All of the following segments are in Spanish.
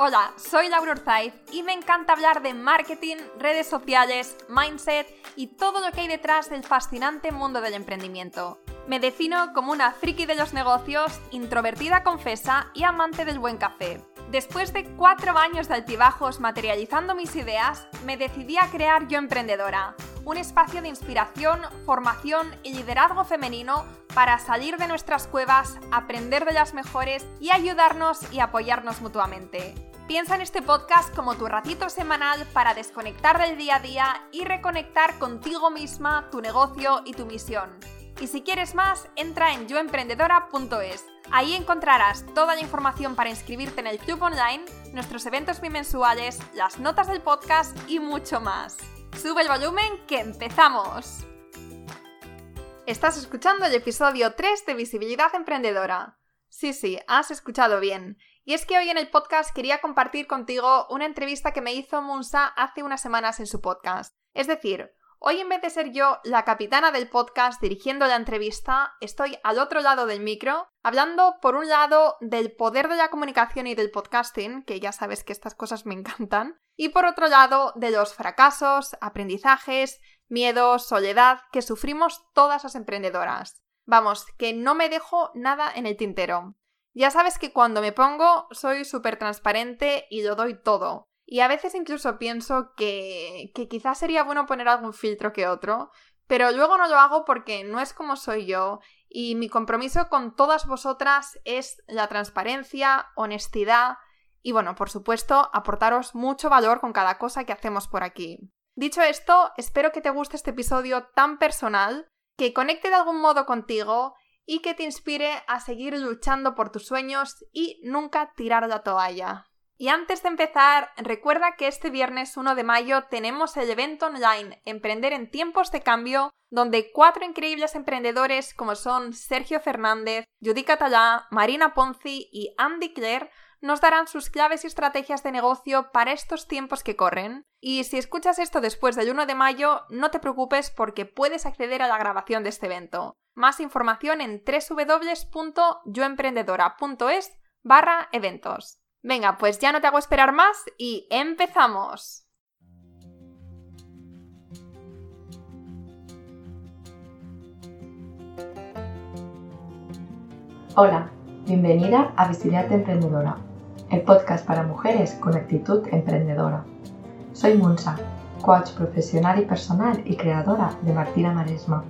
Hola, soy Laura Orzaiz y me encanta hablar de marketing, redes sociales, mindset y todo lo que hay detrás del fascinante mundo del emprendimiento. Me defino como una friki de los negocios, introvertida confesa y amante del buen café. Después de cuatro años de altibajos materializando mis ideas, me decidí a crear Yo Emprendedora, un espacio de inspiración, formación y liderazgo femenino para salir de nuestras cuevas, aprender de las mejores y ayudarnos y apoyarnos mutuamente. Piensa en este podcast como tu ratito semanal para desconectar del día a día y reconectar contigo misma, tu negocio y tu misión. Y si quieres más, entra en yoemprendedora.es. Ahí encontrarás toda la información para inscribirte en el club online, nuestros eventos bimensuales, las notas del podcast y mucho más. Sube el volumen que empezamos. Estás escuchando el episodio 3 de Visibilidad Emprendedora. Sí, sí, has escuchado bien. Y es que hoy en el podcast quería compartir contigo una entrevista que me hizo Munsa hace unas semanas en su podcast. Es decir, hoy en vez de ser yo la capitana del podcast dirigiendo la entrevista, estoy al otro lado del micro, hablando por un lado del poder de la comunicación y del podcasting, que ya sabes que estas cosas me encantan, y por otro lado de los fracasos, aprendizajes, miedos, soledad que sufrimos todas las emprendedoras. Vamos, que no me dejo nada en el tintero. Ya sabes que cuando me pongo soy súper transparente y lo doy todo. Y a veces incluso pienso que, que quizás sería bueno poner algún filtro que otro, pero luego no lo hago porque no es como soy yo y mi compromiso con todas vosotras es la transparencia, honestidad y bueno, por supuesto, aportaros mucho valor con cada cosa que hacemos por aquí. Dicho esto, espero que te guste este episodio tan personal, que conecte de algún modo contigo y que te inspire a seguir luchando por tus sueños y nunca tirar la toalla. Y antes de empezar, recuerda que este viernes 1 de mayo tenemos el evento online Emprender en tiempos de cambio, donde cuatro increíbles emprendedores como son Sergio Fernández, Judy Catalá, Marina Ponzi y Andy Clare nos darán sus claves y estrategias de negocio para estos tiempos que corren. Y si escuchas esto después del 1 de mayo, no te preocupes porque puedes acceder a la grabación de este evento. Más información en www.yoemprendedora.es barra eventos. Venga, pues ya no te hago esperar más y empezamos. Hola, bienvenida a Visibilidad Emprendedora, el podcast para mujeres con actitud emprendedora. Soy Munsa, coach profesional y personal y creadora de Martina Maresma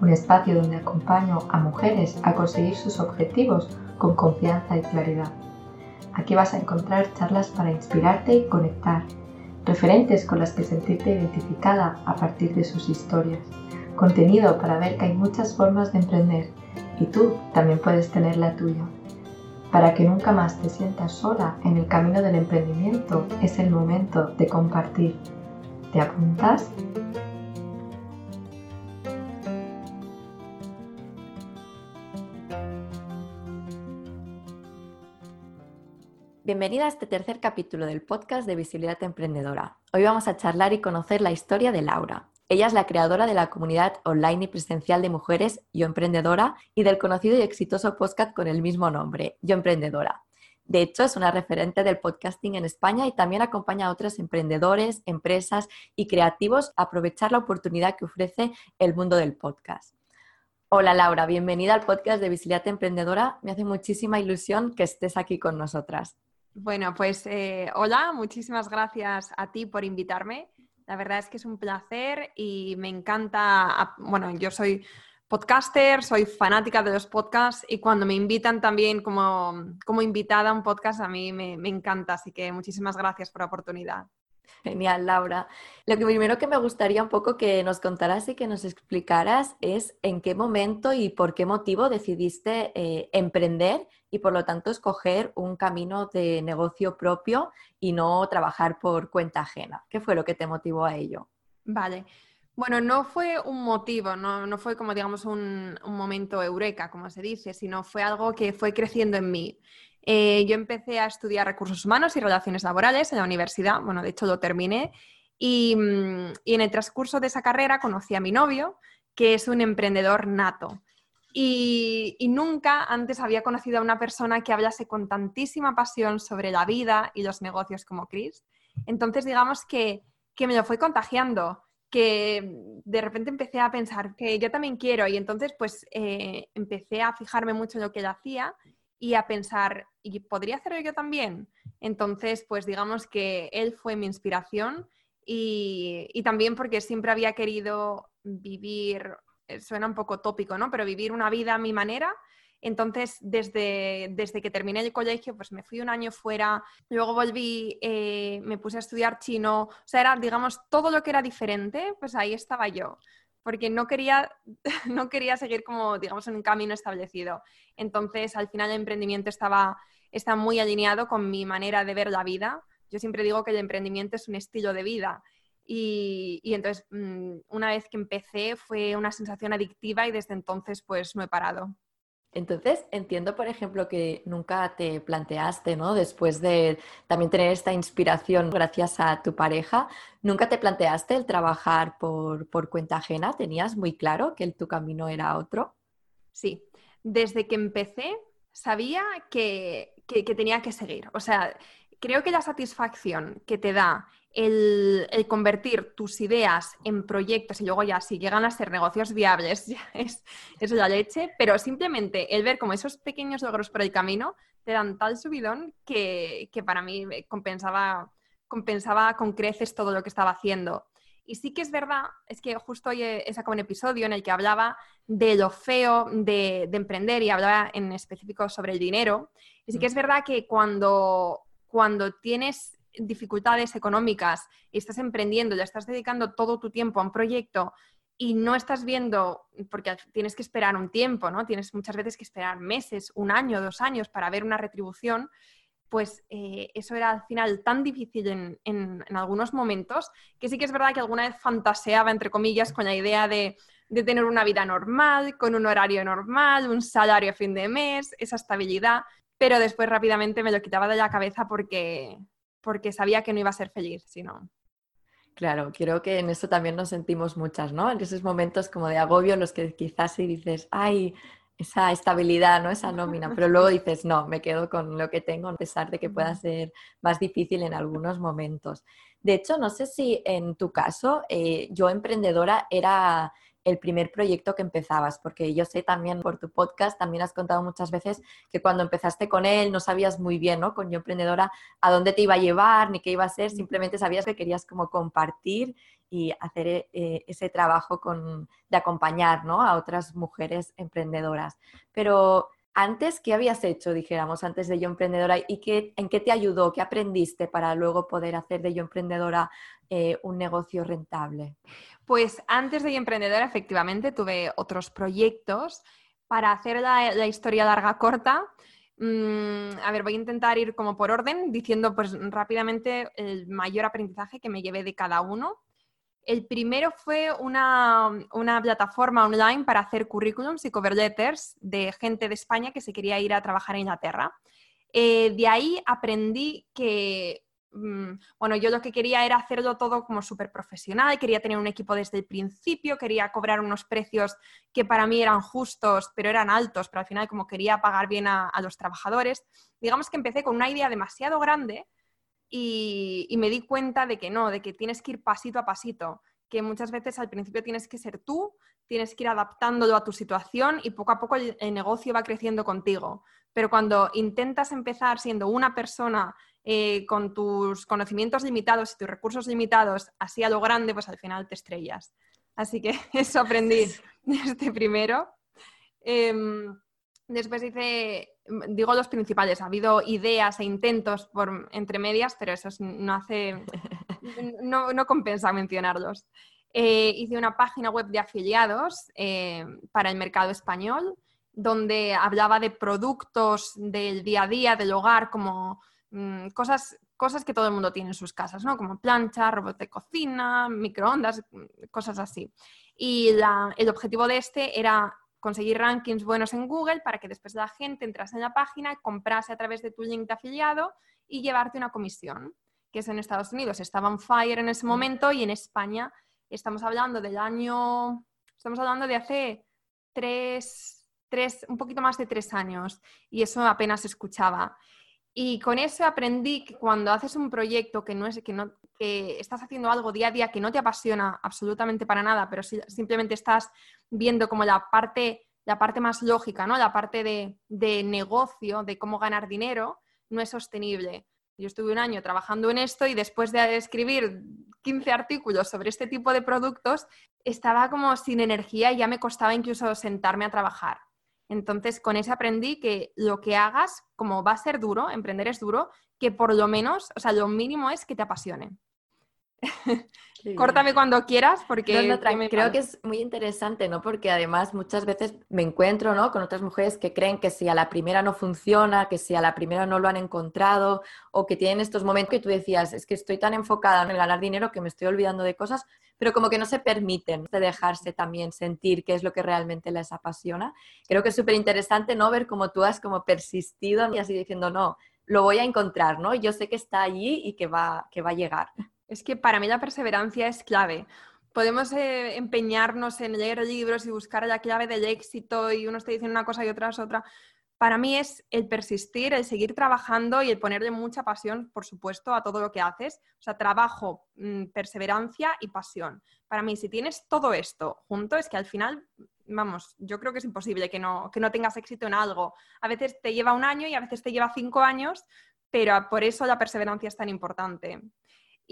un espacio donde acompaño a mujeres a conseguir sus objetivos con confianza y claridad. Aquí vas a encontrar charlas para inspirarte y conectar, referentes con las que sentirte identificada a partir de sus historias, contenido para ver que hay muchas formas de emprender y tú también puedes tener la tuya. Para que nunca más te sientas sola en el camino del emprendimiento, es el momento de compartir. ¿Te apuntas? Bienvenida a este tercer capítulo del podcast de Visibilidad Emprendedora. Hoy vamos a charlar y conocer la historia de Laura. Ella es la creadora de la comunidad online y presencial de mujeres Yo Emprendedora y del conocido y exitoso podcast con el mismo nombre, Yo Emprendedora. De hecho, es una referente del podcasting en España y también acompaña a otros emprendedores, empresas y creativos a aprovechar la oportunidad que ofrece el mundo del podcast. Hola Laura, bienvenida al podcast de Visibilidad Emprendedora. Me hace muchísima ilusión que estés aquí con nosotras. Bueno, pues eh, hola, muchísimas gracias a ti por invitarme. La verdad es que es un placer y me encanta, bueno, yo soy podcaster, soy fanática de los podcasts y cuando me invitan también como, como invitada a un podcast a mí me, me encanta, así que muchísimas gracias por la oportunidad. Genial, Laura. Lo que primero que me gustaría un poco que nos contaras y que nos explicaras es en qué momento y por qué motivo decidiste eh, emprender y por lo tanto escoger un camino de negocio propio y no trabajar por cuenta ajena. ¿Qué fue lo que te motivó a ello? Vale. Bueno, no fue un motivo, no, fue como digamos un momento eureka, como se dice, sino fue algo que fue creciendo en mí. Eh, yo empecé a estudiar recursos humanos y relaciones laborales en la universidad, bueno, de hecho lo terminé, y, mm, en el transcurso de esa carrera conocí a mi novio, que es un emprendedor nato. Y, y, nunca antes había conocido a una persona que hablase con tantísima pasión sobre la vida y los negocios como Chris. Entonces, digamos que, que me lo fue contagiando que de repente empecé a pensar que yo también quiero y entonces pues eh, empecé a fijarme mucho en lo que él hacía y a pensar, ¿y podría hacerlo yo también? Entonces pues digamos que él fue mi inspiración y, y también porque siempre había querido vivir, eh, suena un poco tópico, ¿no? Pero vivir una vida a mi manera entonces, desde, desde que terminé el colegio, pues me fui un año fuera, luego volví, eh, me puse a estudiar chino, o sea, era, digamos, todo lo que era diferente, pues ahí estaba yo, porque no quería, no quería seguir como, digamos, en un camino establecido. Entonces, al final el emprendimiento estaba, está muy alineado con mi manera de ver la vida. Yo siempre digo que el emprendimiento es un estilo de vida. Y, y, entonces, mm, una vez que empecé, fue una sensación adictiva y desde entonces, pues no he parado. Entonces, entiendo, por ejemplo, que nunca te planteaste, ¿no? Después de también tener esta inspiración gracias a tu pareja, ¿nunca te planteaste el trabajar por, cuenta ajena? ¿Tenías muy claro que tu camino era otro? Sí, desde que empecé sabía que, que tenía que seguir. O sea, creo que la satisfacción que te da el, convertir tus ideas en proyectos y luego ya si llegan a ser negocios viables, ya es, es la leche, pero simplemente el ver como esos pequeños logros por el camino te dan tal subidón que, que para mí compensaba, compensaba con creces todo lo que estaba haciendo. Y sí que es verdad, es que justo hoy he sacado un episodio en el que hablaba de lo feo de, de, emprender y hablaba en específico sobre el dinero. Y sí que es verdad que cuando, cuando tienes dificultades económicas y estás emprendiendo, ya estás dedicando todo tu tiempo a un proyecto y no estás viendo, porque tienes que esperar un tiempo, ¿no? Tienes muchas veces que esperar meses, un año, dos años para ver una retribución, pues eh, eso era al final tan difícil en, en, algunos momentos que sí que es verdad que alguna vez fantaseaba, entre comillas, con la idea de, de tener una vida normal, con un horario normal, un salario a fin de mes, esa estabilidad, pero después rápidamente me lo quitaba de la cabeza porque, porque sabía que no iba a ser feliz, sino... Claro, creo que en eso también nos sentimos muchas, ¿no? En esos momentos como de agobio en los que quizás sí dices, ay, esa estabilidad, ¿no? Esa nómina, pero luego dices, no, me quedo con lo que tengo a pesar de que pueda ser más difícil en algunos momentos. De hecho, no sé si en tu caso, eh, yo emprendedora era el primer proyecto que empezabas? Porque yo sé también por tu podcast, también has contado muchas veces que cuando empezaste con él no sabías muy bien, ¿no? Con Yo Emprendedora, a dónde te iba a llevar ni qué iba a ser, simplemente sabías que querías como compartir y hacer eh, ese trabajo con, de acompañar, ¿no? A otras mujeres emprendedoras. Pero antes, ¿qué habías hecho, dijéramos, antes de Yo Emprendedora? ¿Y qué, en qué te ayudó? ¿Qué aprendiste para luego poder hacer de Yo Emprendedora eh, un negocio rentable? Pues antes de Yo Emprendedora, efectivamente, tuve otros proyectos. Para hacer la, historia larga corta, mm, a ver, voy a intentar ir como por orden, diciendo pues rápidamente el mayor aprendizaje que me llevé de cada uno. El primero fue una, plataforma online para hacer currículums y cover letters de gente de España que se quería ir a trabajar en Inglaterra. Eh, de ahí aprendí que, mm, bueno, yo lo que quería era hacerlo todo como súper profesional, quería tener un equipo desde el principio, quería cobrar unos precios que para mí eran justos, pero eran altos, pero al final como quería pagar bien a los trabajadores. Digamos que empecé con una idea demasiado grande y, me di cuenta de que no, de que tienes que ir pasito a pasito, que muchas veces al principio tienes que ser tú, tienes que ir adaptándolo a tu situación y poco a poco el, negocio va creciendo contigo. Pero cuando intentas empezar siendo una persona eh, con tus conocimientos limitados y tus recursos limitados, así a lo grande, pues al final te estrellas. Así que eso aprendí desde primero. Em, después hice Mm, digo los principales, ha habido ideas e intentos por entre medias, pero eso no hace, no, compensa mencionarlos. Eh, hice una página web de afiliados eh, para el mercado español, donde hablaba de productos del día a día, del hogar, como mm, cosas, cosas que todo el mundo tiene en sus casas, ¿no? Como plancha, robot de cocina, microondas, cosas así. Y el objetivo de este era conseguir rankings buenos en Google para que después la gente entrase en la página, comprase a través de tu link de afiliado y llevarte una comisión, que es en Estados Unidos. Estaba en fire en ese momento y en España estamos hablando del año, estamos hablando de hace tres, tres, un poquito más de tres años y eso apenas escuchaba. Y con eso aprendí que cuando haces un proyecto que no es que no que estás haciendo algo día a día que no te apasiona absolutamente para nada, pero simplemente estás viendo como la parte la parte más lógica, ¿no? La parte de, de negocio, de cómo ganar dinero, no es sostenible. Yo estuve un año trabajando en esto y después de escribir 15 artículos sobre este tipo de productos, estaba como sin energía y ya me costaba incluso sentarme a trabajar. Entonces, con eso aprendí que lo que hagas, como va a ser duro, emprender es duro, que por lo menos, o sea, lo mínimo es que te apasione. Córtame cuando quieras porque creo que es muy interesante, ¿no? Porque además muchas veces me encuentro, ¿no? Con otras mujeres que creen que si a la primera no funciona, que si a la primera no lo han encontrado o que tienen estos momentos que tú decías, es que estoy tan enfocada en ganar dinero que me estoy olvidando de cosas, pero como que no se permiten de dejarse también sentir qué es lo que realmente les apasiona. Creo que es súper interesante, ¿no? Ver cómo tú has como persistido y así diciendo, no, lo voy a encontrar, ¿no? Yo sé que está allí y que va, que va a llegar. Es que para mí la perseverancia es clave. Podemos eh, empeñarnos en leer libros y buscar la clave del éxito y uno está diciendo una cosa y otra es otra. Para mí es el persistir, el seguir trabajando y el ponerle mucha pasión, por supuesto, a todo lo que haces. O sea, trabajo, mm, perseverancia y pasión. Para mí, si tienes todo esto junto, es que al final, vamos, yo creo que es imposible que no, que no tengas éxito en algo. A veces te lleva un año y a veces te lleva cinco años, pero por eso la perseverancia es tan importante.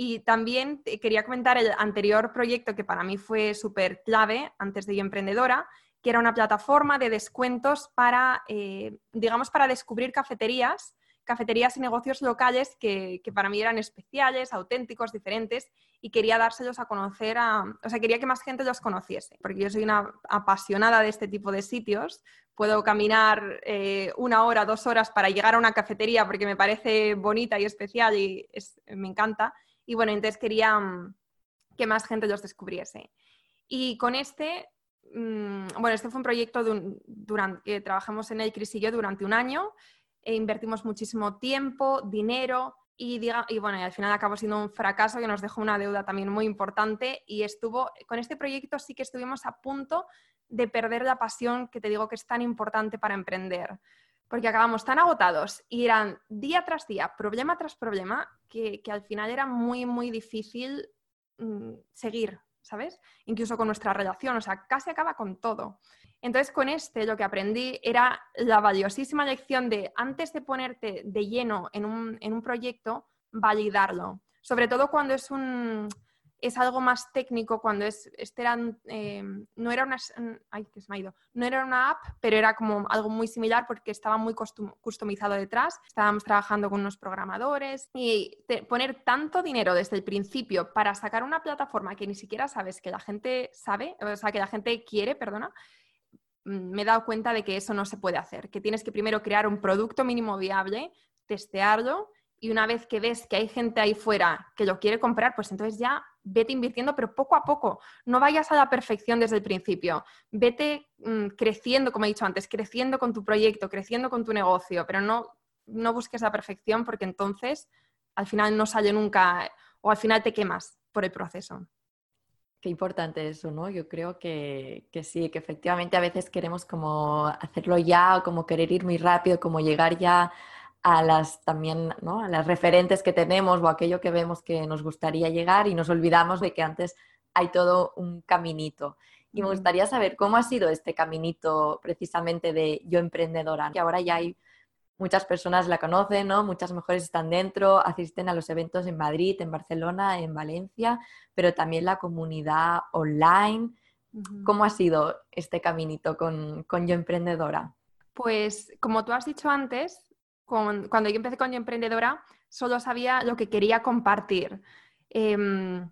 Y también quería comentar el anterior proyecto que para mí fue súper clave antes de Yo Emprendedora, que era una plataforma de descuentos para, eh, digamos, para descubrir cafeterías, cafeterías y negocios locales que, que, para mí eran especiales, auténticos, diferentes, y quería dárselos a conocer a, o sea, quería que más gente los conociese, porque yo soy una apasionada de este tipo de sitios. Puedo caminar eh, una hora, dos horas para llegar a una cafetería porque me parece bonita y especial y me encanta. Y bueno, entonces quería mm, que más gente los descubriese. Y con este, mm, bueno, este fue un proyecto durante, que trabajamos en el Cris y yo durante un año. E invertimos muchísimo tiempo, dinero y, diga, y bueno, al final acabó siendo un fracaso que nos dejó una deuda también muy importante y estuvo, con este proyecto sí que estuvimos a punto de perder la pasión que te digo que es tan importante para emprender porque acabamos tan agotados y eran día tras día, problema tras problema, que, al final era muy, muy difícil mm, seguir, ¿sabes? Incluso con nuestra relación, o sea, casi acaba con todo. Entonces, con este lo que aprendí era la valiosísima lección de, antes de ponerte de lleno en un, en un proyecto, validarlo. Sobre todo cuando es un, es algo más técnico cuando es, este eh, no era una, ay, que se me ha ido, no era una app, pero era como algo muy similar porque estaba muy customizado detrás. Estábamos trabajando con unos programadores y poner tanto dinero desde el principio para sacar una plataforma que ni siquiera sabes que la gente sabe, o sea, que la gente quiere, perdona, mm, me he dado cuenta de que eso no se puede hacer, que tienes que primero crear un producto mínimo viable, testearlo y una vez que ves que hay gente ahí fuera que lo quiere comprar, pues entonces ya vete invirtiendo, pero poco a poco. No vayas a la perfección desde el principio. Vete mm, creciendo, como he dicho antes, creciendo con tu proyecto, creciendo con tu negocio, pero no, no busques la perfección porque entonces al final no sale nunca o al final te quemas por el proceso. Qué importante eso, ¿no? Yo creo que, que, sí, que efectivamente a veces queremos como hacerlo ya, como querer ir muy rápido, como llegar ya a las también, ¿no? a las referentes que tenemos o aquello que vemos que nos gustaría llegar y nos olvidamos de que antes hay todo un caminito. Y me gustaría saber cómo ha sido este caminito precisamente de yo emprendedora, que ahora ya hay muchas personas la conocen, ¿no? Muchas mujeres están dentro, asisten a los eventos en Madrid, en Barcelona, en Valencia, pero también la comunidad online. ¿Cómo ha sido este caminito con, con Yo Emprendedora? Pues como tú has dicho antes, cuando yo empecé con Yo Emprendedora, solo sabía lo que quería compartir. Em,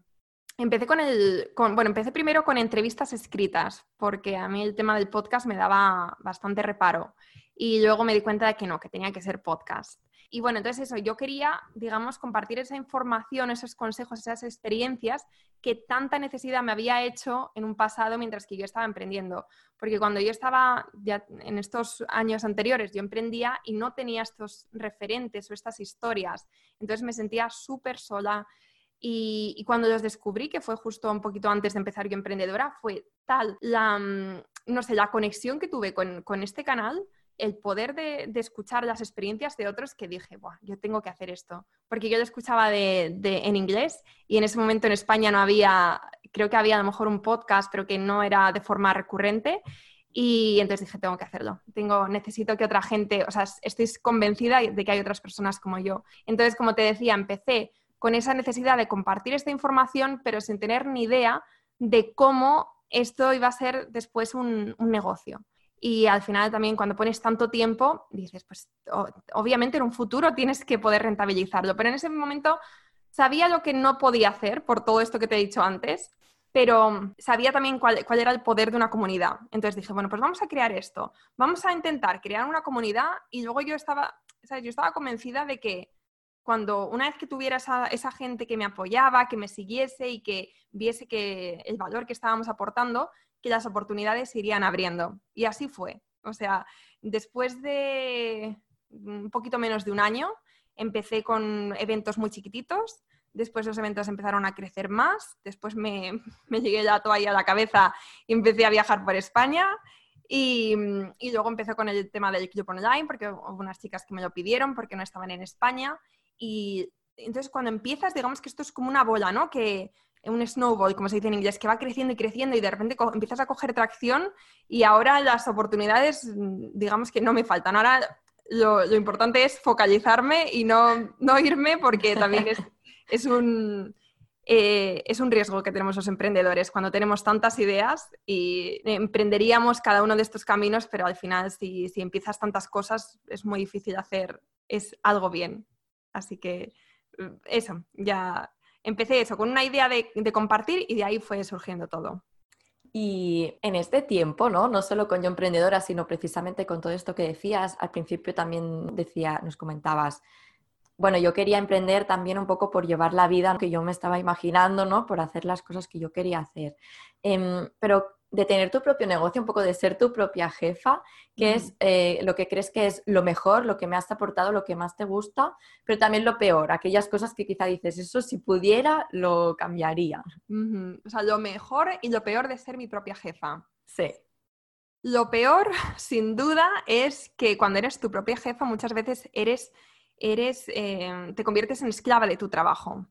empecé con el, bueno, empecé primero con entrevistas escritas, porque a mí el tema del podcast me daba bastante reparo. Y luego me di cuenta de que no, que tenía que ser podcast. Y bueno, entonces eso, yo quería, digamos, compartir esa información, esos consejos, esas experiencias que tanta necesidad me había hecho en un pasado mientras que yo estaba emprendiendo. Porque cuando yo estaba ya en estos años anteriores, yo emprendía y no tenía estos referentes o estas historias. Entonces me sentía súper sola. Y, cuando los descubrí, que fue justo un poquito antes de empezar yo emprendedora, fue tal la, mm, no sé, la conexión que tuve con, con este canal, el poder de, escuchar las experiencias de otros que dije, Buah, yo tengo que hacer esto. Porque yo lo escuchaba de, de, en inglés y en ese momento en España no había, creo que había a lo mejor un podcast, pero que no era de forma recurrente. Y entonces dije, tengo que hacerlo. Tengo, necesito que otra gente, o sea, estoy convencida de que hay otras personas como yo. Entonces, como te decía, empecé con esa necesidad de compartir esta información, pero sin tener ni idea de cómo esto iba a ser después un, negocio. Y al final también cuando pones tanto tiempo, dices, pues obviamente en un futuro tienes que poder rentabilizarlo, pero en ese momento sabía lo que no podía hacer por todo esto que te he dicho antes, pero sabía también cuál, cuál, era el poder de una comunidad. Entonces dije, bueno, pues vamos a crear esto, vamos a intentar crear una comunidad y luego yo estaba, ¿sabes? yo estaba convencida de que cuando una vez que tuviera esa, esa, gente que me apoyaba, que me siguiese y que viese que el valor que estábamos aportando, que las oportunidades irían abriendo. Y así fue. O sea, después de un poquito menos de un año, empecé con eventos muy chiquititos, después los eventos empezaron a crecer más, después me, me llegué la toalla a la cabeza y empecé a viajar por España. Y, y, luego empecé con el tema del club online, porque hubo unas chicas que me lo pidieron porque no estaban en España. Y entonces cuando empiezas, digamos que esto es como una bola, ¿no? Que un snowball, como se dice en inglés, que va creciendo y creciendo y de repente empiezas a coger tracción y ahora las oportunidades, digamos que no me faltan. Ahora lo, importante es focalizarme y no, no irme porque también es, es un... Eh, es un riesgo que tenemos los emprendedores cuando tenemos tantas ideas y emprenderíamos cada uno de estos caminos, pero al final si, si empiezas tantas cosas es muy difícil hacer es algo bien. Así que mm, eso, ya empecé eso, con una idea de, compartir y de ahí fue surgiendo todo. Y en este tiempo, ¿no? No solo con Yo Emprendedora, sino precisamente con todo esto que decías, al principio también decía, nos comentabas, bueno, yo quería emprender también un poco por llevar la vida que yo me estaba imaginando, ¿no? Por hacer las cosas que yo quería hacer. Em, pero de tener tu propio negocio, un poco de ser tu propia jefa, que es eh, lo que crees que es lo mejor, lo que me has aportado, lo que más te gusta, pero también lo peor, aquellas cosas que quizá dices, eso si pudiera, lo cambiaría. O sea, lo mejor y lo peor de ser mi propia jefa. Sí. Lo peor, sin duda, es que cuando eres tu propia jefa, muchas veces eres, eres eh, te conviertes en esclava de tu trabajo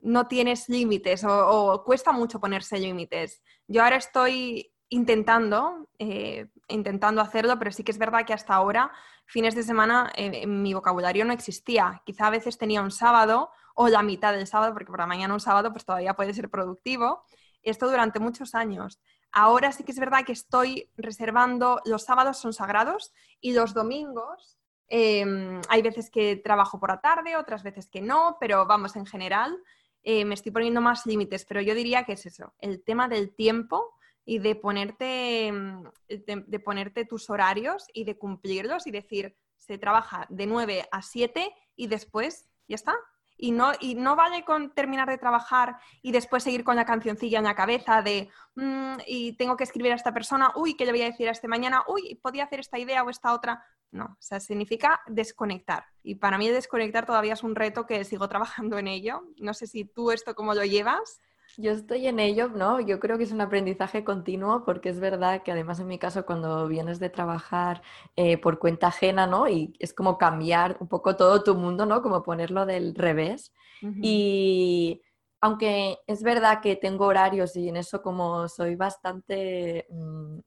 no tienes límites o, cuesta mucho ponerse límites. Yo ahora estoy intentando, eh, intentando hacerlo, pero sí que es verdad que hasta ahora, fines de semana, eh, mi vocabulario no existía. Quizá a veces tenía un sábado o la mitad del sábado, porque por la mañana un sábado pues todavía puede ser productivo. Esto durante muchos años. Ahora sí que es verdad que estoy reservando, los sábados son sagrados y los domingos em, hay veces que trabajo por la tarde, otras veces que no, pero vamos, en general eh, me estoy poniendo más límites, pero yo diría que es eso, el tema del tiempo y de ponerte, mm, de, ponerte tus horarios y de cumplirlos y decir, se trabaja de 9 a 7 y después ya está. Y no, y no vale con terminar de trabajar y después seguir con la cancioncilla en la cabeza de, mm, y tengo que escribir a esta persona, uy, ¿qué le voy a decir a este mañana? Uy, podía hacer esta idea o esta otra. No, o sea, significa desconectar. Y para mí desconectar todavía es un reto que sigo trabajando en ello. No sé si tú esto cómo lo llevas. Yo estoy en ello, ¿no? Yo creo que es un aprendizaje continuo porque es verdad que además en mi caso cuando vienes de trabajar eh, por cuenta ajena, ¿no? Y es como cambiar un poco todo tu mundo, ¿no? Como ponerlo del revés. Y aunque es verdad que tengo horarios y en eso como soy bastante... Mm,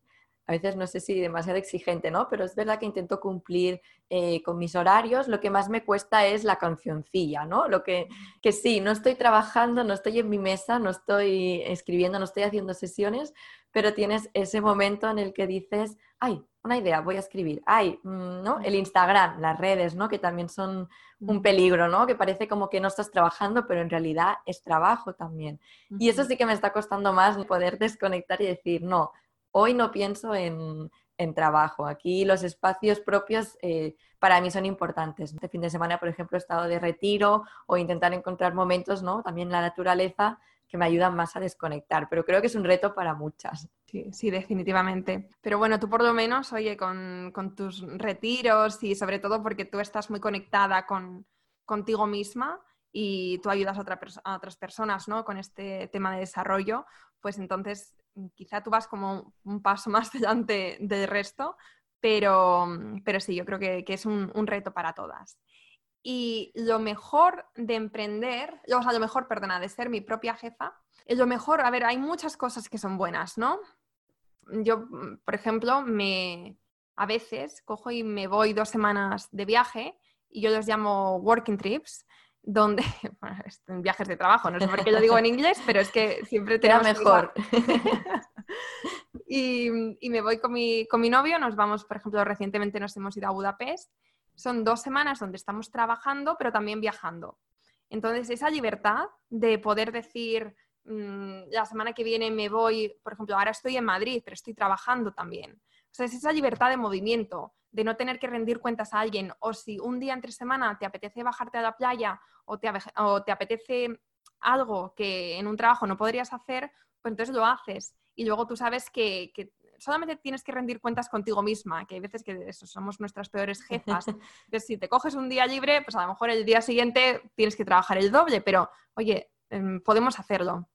a veces no sé si demasiado exigente, ¿no? Pero es verdad que intento cumplir eh, con mis horarios. Lo que más me cuesta es la cancioncilla, ¿no? Lo que, que sí, no estoy trabajando, no estoy en mi mesa, no estoy escribiendo, no estoy haciendo sesiones, pero tienes ese momento en el que dices, ay, una idea, voy a escribir. Ay, mm, ¿no? El Instagram, las redes, ¿no? Que también son un peligro, ¿no? Que parece como que no estás trabajando, pero en realidad es trabajo también. Y eso sí que me está costando más poder desconectar y decir, no, hoy no pienso en, trabajo. Aquí los espacios propios eh, para mí son importantes. Este fin de semana, por ejemplo, he estado de retiro o intentar encontrar momentos, ¿no? También la naturaleza que me ayudan más a desconectar, pero creo que es un reto para muchas. Sí, sí, definitivamente. Pero bueno, tú por lo menos, oye, con, tus retiros y sobre todo porque tú estás muy conectada con, contigo misma, y tú ayudas a, otras personas ¿no? con este tema de desarrollo, pues entonces quizá tú vas como un paso más delante del resto, pero, pero sí, yo creo que, es un, reto para todas. Y lo mejor de emprender, o sea, lo mejor, perdona, de ser mi propia jefa, lo mejor, a ver, hay muchas cosas que son buenas, ¿no? Yo, mm, por ejemplo, me, a veces cojo y me voy dos semanas de viaje y yo los llamo working trips, donde, bueno, en viajes de trabajo, no sé por qué lo digo en inglés, pero es que siempre te mejor. y, y, me voy con mi, con mi novio, nos vamos, por ejemplo, recientemente nos hemos ido a Budapest. Son dos semanas donde estamos trabajando, pero también viajando. Entonces, esa libertad de poder decir, mm, la semana que viene me voy, por ejemplo, ahora estoy en Madrid, pero estoy trabajando también. O sea, es esa libertad de movimiento, de no tener que rendir cuentas a alguien. O si un día entre semana te apetece bajarte a la playa o te, apetece algo que en un trabajo no podrías hacer, pues entonces lo haces. Y luego tú sabes que, solamente tienes que rendir cuentas contigo misma, que hay veces que eso, somos nuestras peores jefas. Entonces, si te coges un día libre, pues a lo mejor el día siguiente tienes que trabajar el doble, pero oye, em, podemos hacerlo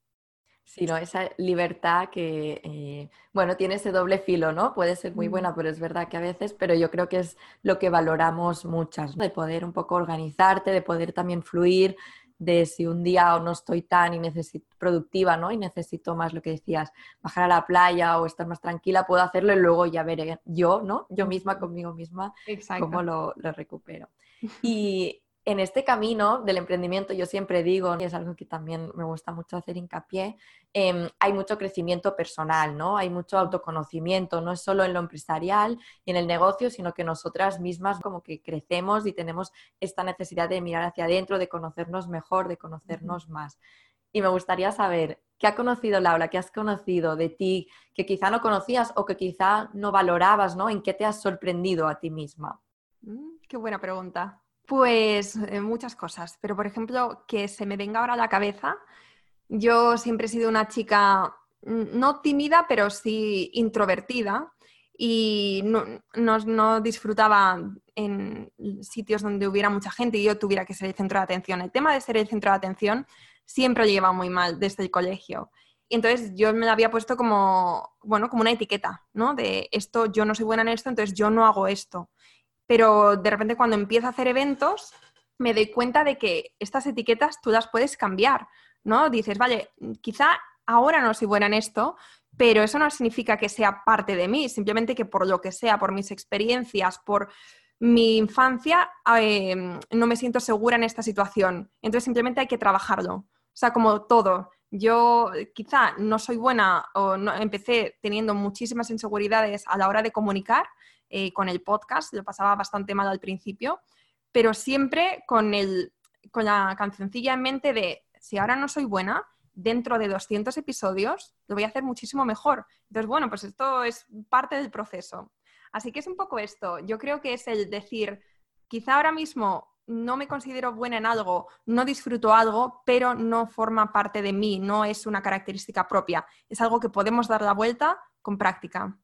sino esa libertad que, eh, bueno, tiene ese doble filo, ¿no? Puede ser muy buena, pero es verdad que a veces, pero yo creo que es lo que valoramos muchas, de poder un poco organizarte, de poder también fluir, de si un día no estoy tan y necesito, productiva, ¿no? Y necesito más lo que decías, bajar a la playa o estar más tranquila, puedo hacerlo y luego ya veré yo, ¿no? Yo misma conmigo misma cómo lo, lo recupero. Y en este camino del emprendimiento, yo siempre digo, y es algo que también me gusta mucho hacer hincapié, em, hay mucho crecimiento personal, ¿no? Hay mucho autoconocimiento, no es solo en lo empresarial y en el negocio, sino que nosotras mismas como que crecemos y tenemos esta necesidad de mirar hacia adentro, de conocernos mejor, de conocernos más. Y me gustaría saber, ¿qué ha conocido Laura? ¿Qué has conocido de ti que quizá no conocías o que quizá no valorabas, ¿no? ¿En qué te has sorprendido a ti misma? Mm, qué buena pregunta. Pues eh, muchas cosas, pero por ejemplo, que se me venga ahora a la cabeza, yo siempre he sido una chica no tímida, pero sí introvertida y no, no, disfrutaba en sitios donde hubiera mucha gente y yo tuviera que ser el centro de atención. El tema de ser el centro de atención siempre lo lleva muy mal desde el colegio. Y entonces yo me la había puesto como, bueno, como una etiqueta, ¿no? De esto, yo no soy buena en esto, entonces yo no hago esto pero de repente cuando empiezo a hacer eventos me doy cuenta de que estas etiquetas tú las puedes cambiar, ¿no? Dices, vale, quizá ahora no soy buena en esto, pero eso no significa que sea parte de mí, simplemente que por lo que sea, por mis experiencias, por mi infancia, em, no me siento segura en esta situación. Entonces simplemente hay que trabajarlo. O sea, como todo. Yo quizá no soy buena o no, empecé teniendo muchísimas inseguridades a la hora de comunicar eh, con el podcast, lo pasaba bastante mal al principio, pero siempre con, el, con la cancioncilla en mente de si ahora no soy buena, dentro de 200 episodios lo voy a hacer muchísimo mejor. Entonces, bueno, pues esto es parte del proceso. Así que es un poco esto. Yo creo que es el decir, quizá ahora mismo no me considero buena en algo, no disfruto algo, pero no forma parte de mí, no es una característica propia. Es algo que podemos dar la vuelta con práctica.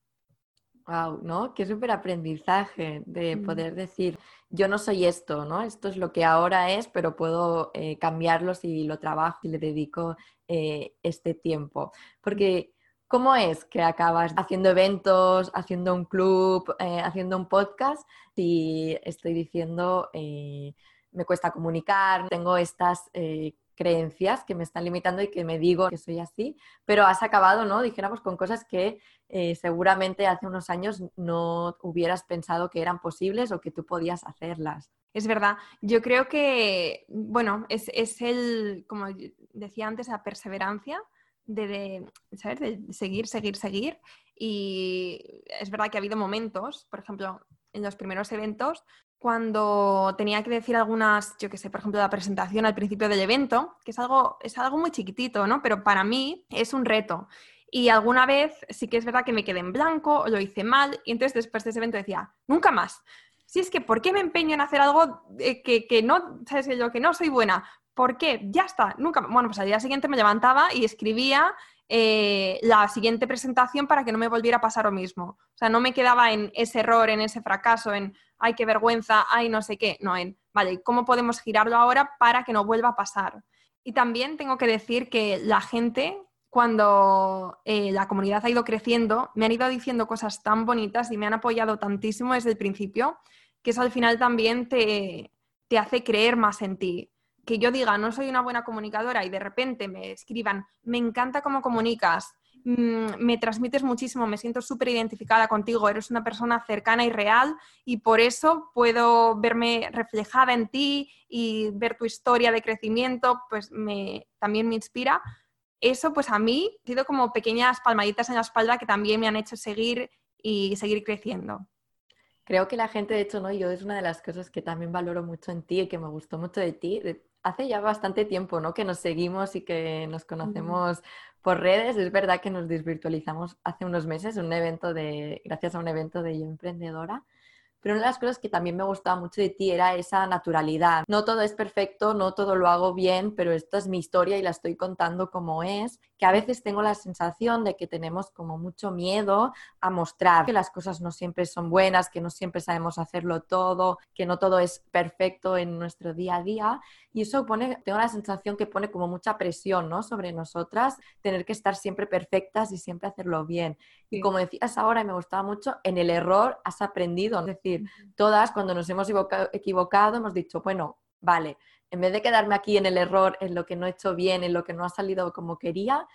Wow, ¿no? Qué súper aprendizaje de mm. poder decir, yo no soy esto, ¿no? Esto es lo que ahora es, pero puedo eh, cambiarlo si lo trabajo y le dedico eh, este tiempo. Porque, ¿cómo es que acabas haciendo eventos, haciendo un club, eh, haciendo un podcast? Si estoy diciendo, me cuesta comunicar, tengo estas creencias que me están limitando y que me digo que soy así, pero has acabado, ¿no? Dijéramos con cosas que eh, seguramente hace unos años no hubieras pensado que eran posibles o que tú podías hacerlas. Es verdad. Yo creo que, bueno, es, el, como decía antes, la perseverancia de, de, de seguir, seguir, seguir. Y es verdad que ha habido momentos, por ejemplo, en los primeros eventos, cuando tenía que decir algunas, yo qué sé, por ejemplo, la presentación al principio del evento, que es algo, es algo muy chiquitito, ¿no? Pero para mí es un reto. Y alguna vez sí que es verdad que me quedé en blanco o lo hice mal, y entonces después de ese evento decía, nunca más. Si es que, ¿por qué me empeño en hacer algo eh, que, que, no, ¿sabes? Yo que no soy buena. ¿Por qué? Ya está, nunca. Bueno, pues al día siguiente me levantaba y escribía eh, la siguiente presentación para que no me volviera a pasar lo mismo. O sea, no me quedaba en ese error, en ese fracaso, en ay, qué vergüenza, ay, no sé qué. No, en vale, ¿cómo podemos girarlo ahora para que no vuelva a pasar? Y también tengo que decir que la gente, cuando eh, la comunidad ha ido creciendo, me han ido diciendo cosas tan bonitas y me han apoyado tantísimo desde el principio, que eso al final también te, te hace creer más en ti que yo diga no soy una buena comunicadora y de repente me escriban me encanta cómo comunicas, me transmites muchísimo, me siento súper identificada contigo, eres una persona cercana y real y por eso puedo verme reflejada en ti y ver tu historia de crecimiento, pues me, también me inspira. Eso pues a mí ha sido como pequeñas palmaditas en la espalda que también me han hecho seguir y seguir creciendo. Creo que la gente, de hecho, ¿no? Yo es una de las cosas que también valoro mucho en ti y que me gustó mucho de ti. hace ya bastante tiempo, ¿no? Que nos seguimos y que nos conocemos por redes. Es verdad que nos desvirtualizamos hace unos meses un evento de, gracias a un evento de Yo Emprendedora. Pero una de las cosas que también me gustaba mucho de ti era esa naturalidad. No todo es perfecto, no todo lo hago bien, pero esta es mi historia y la estoy contando como es. Que a veces tengo la sensación de que tenemos como mucho miedo a mostrar que las cosas no siempre son buenas, que no siempre sabemos hacerlo todo, que no todo es perfecto en nuestro día a día. Y eso pone, tengo la sensación que pone como mucha presión ¿no? sobre nosotras, tener que estar siempre perfectas y siempre hacerlo bien. Y como decías ahora, y me gustaba mucho, en el error has aprendido. Es decir, todas cuando nos hemos equivocado hemos dicho, bueno, vale, en vez de quedarme aquí en el error, en lo que no he hecho bien, en lo que no ha salido como quería,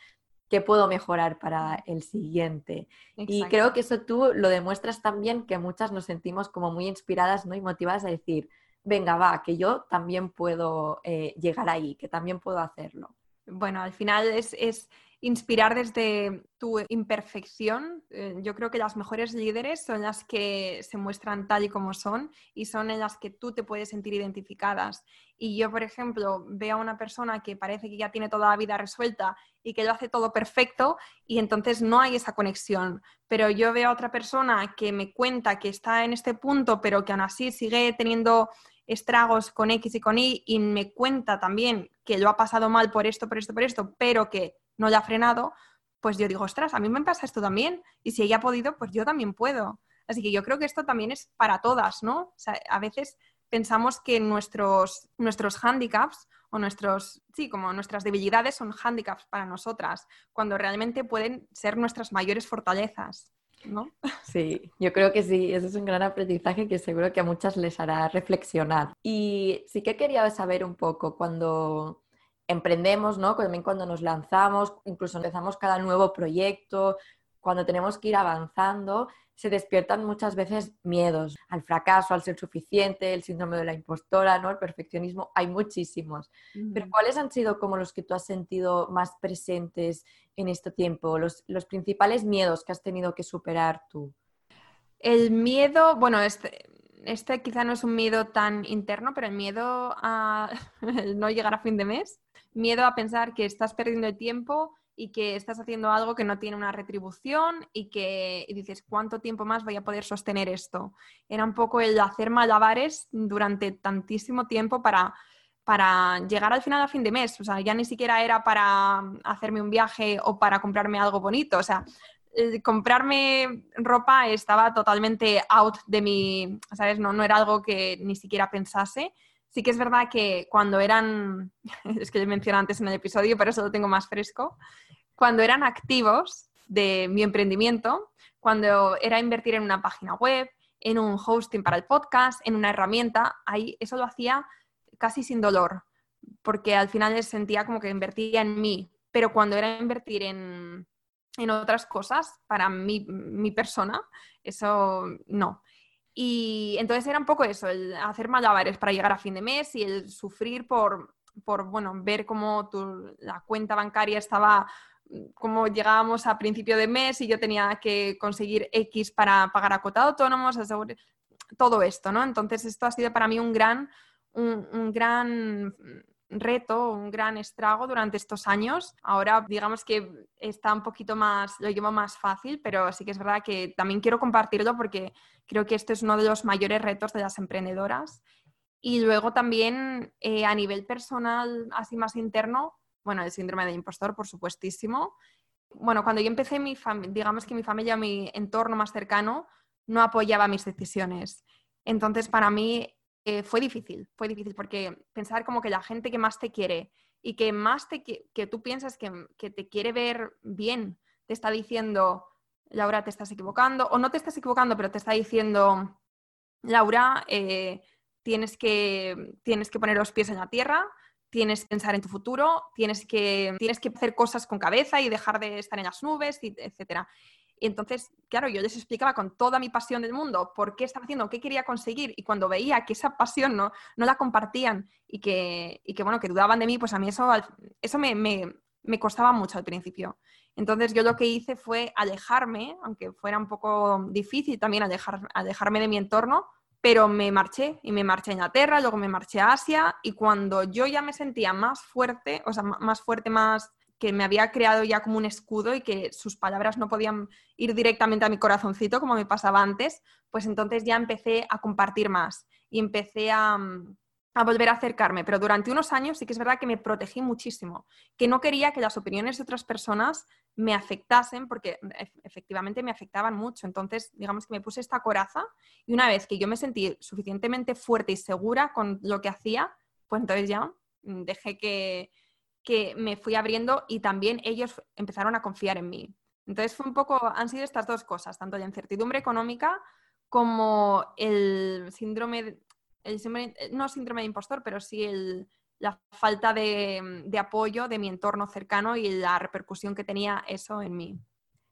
¿qué puedo mejorar para el siguiente? Y creo que eso tú lo demuestras también, que muchas nos sentimos como muy inspiradas ¿no? y motivadas a decir, venga, va, que yo también puedo eh, llegar ahí, que también puedo hacerlo. Bueno, al final es, es inspirar desde tu imperfección. Eh, yo creo que las mejores líderes son las que se muestran tal y como son y son en las que tú te puedes sentir identificadas. Y yo, por ejemplo, veo a una persona que parece que ya tiene toda la vida resuelta y que lo hace todo perfecto y entonces no hay esa conexión. Pero yo veo a otra persona que me cuenta que está en este punto, pero que aún así sigue teniendo estragos con X y con Y y me cuenta también que lo ha pasado mal por esto, por esto, por esto, pero que no le ha frenado, pues yo digo, ostras, a mí me pasa esto también. Y si ella ha podido, pues yo también puedo. Así que yo creo que esto también es para todas, ¿no? O sea, a veces pensamos que nuestros, nuestros handicaps o nuestros, sí, como nuestras debilidades son handicaps para nosotras, cuando realmente pueden ser nuestras mayores fortalezas. ¿No? Sí, yo creo que sí, eso es un gran aprendizaje que seguro que a muchas les hará reflexionar. Y sí que quería saber un poco cuando emprendemos, ¿no? También cuando nos lanzamos, incluso empezamos cada nuevo proyecto, cuando tenemos que ir avanzando, se despiertan muchas veces miedos al fracaso, al ser suficiente, el síndrome de la impostora, ¿no? El perfeccionismo, hay muchísimos. Pero ¿cuáles han sido como los que tú has sentido más presentes en este tiempo? Los, los principales miedos que has tenido que superar tú. El miedo, bueno, este, este quizá no es un miedo tan interno, pero el miedo a no llegar a fin de mes, miedo a pensar que estás perdiendo el tiempo y que estás haciendo algo que no tiene una retribución y que dices, ¿cuánto tiempo más voy a poder sostener esto? Era un poco el hacer malabares durante tantísimo tiempo para, para llegar al final a fin de mes. O sea, ya ni siquiera era para hacerme un viaje o para comprarme algo bonito. O sea, comprarme ropa estaba totalmente out de mi, ¿sabes? No, no era algo que ni siquiera pensase. Sí que es verdad que cuando eran, es que mencioné antes en el episodio, pero eso lo tengo más fresco, cuando eran activos de mi emprendimiento, cuando era invertir en una página web, en un hosting para el podcast, en una herramienta, ahí eso lo hacía casi sin dolor, porque al final sentía como que invertía en mí, pero cuando era invertir en, en otras cosas para mi, mi persona, eso no. Y entonces era un poco eso, el hacer malabares para llegar a fin de mes y el sufrir por, por bueno, ver cómo tu, la cuenta bancaria estaba, cómo llegábamos a principio de mes y yo tenía que conseguir X para pagar a cota autónomos, todo esto, ¿no? Entonces esto ha sido para mí un gran, un gran reto, un gran estrago durante estos años. Ahora digamos que está un poquito más, lo llevo más fácil, pero sí que es verdad que también quiero compartirlo porque creo que este es uno de los mayores retos de las emprendedoras. Y luego también eh, a nivel personal, así más interno, bueno, el síndrome de impostor, por supuestísimo. Bueno, cuando yo empecé, mi digamos que mi familia, mi entorno más cercano, no apoyaba mis decisiones. Entonces, para mí eh, fue difícil, fue difícil porque pensar como que la gente que más te quiere y que más te, que tú piensas que, que te quiere ver bien, te está diciendo, Laura, te estás equivocando, o no te estás equivocando, pero te está diciendo, Laura, eh, tienes, que, tienes que poner los pies en la tierra, tienes que pensar en tu futuro, tienes que, tienes que hacer cosas con cabeza y dejar de estar en las nubes, etc. Y entonces, claro, yo les explicaba con toda mi pasión del mundo por qué estaba haciendo, qué quería conseguir, y cuando veía que esa pasión no, no la compartían y que, y que, bueno, que dudaban de mí, pues a mí eso, eso me, me, me costaba mucho al principio. Entonces yo lo que hice fue alejarme, aunque fuera un poco difícil también alejar, alejarme de mi entorno, pero me marché y me marché a Inglaterra, luego me marché a Asia y cuando yo ya me sentía más fuerte, o sea, más fuerte, más que me había creado ya como un escudo y que sus palabras no podían ir directamente a mi corazoncito como me pasaba antes, pues entonces ya empecé a compartir más y empecé a, mm, a volver a acercarme, pero durante unos años sí que es verdad que me protegí muchísimo, que no quería que las opiniones de otras personas me afectasen porque efectivamente me afectaban mucho. Entonces, digamos que me puse esta coraza y una vez que yo me sentí suficientemente fuerte y segura con lo que hacía, pues entonces ya mm, dejé que, que me fui abriendo y también ellos empezaron a confiar en mí. Entonces fue un poco, han sido estas dos cosas, tanto la incertidumbre económica como el síndrome el síndrome, eh, no síndrome de impostor, pero sí la falta de, de, apoyo de mi entorno cercano y la repercusión que tenía eso en mí.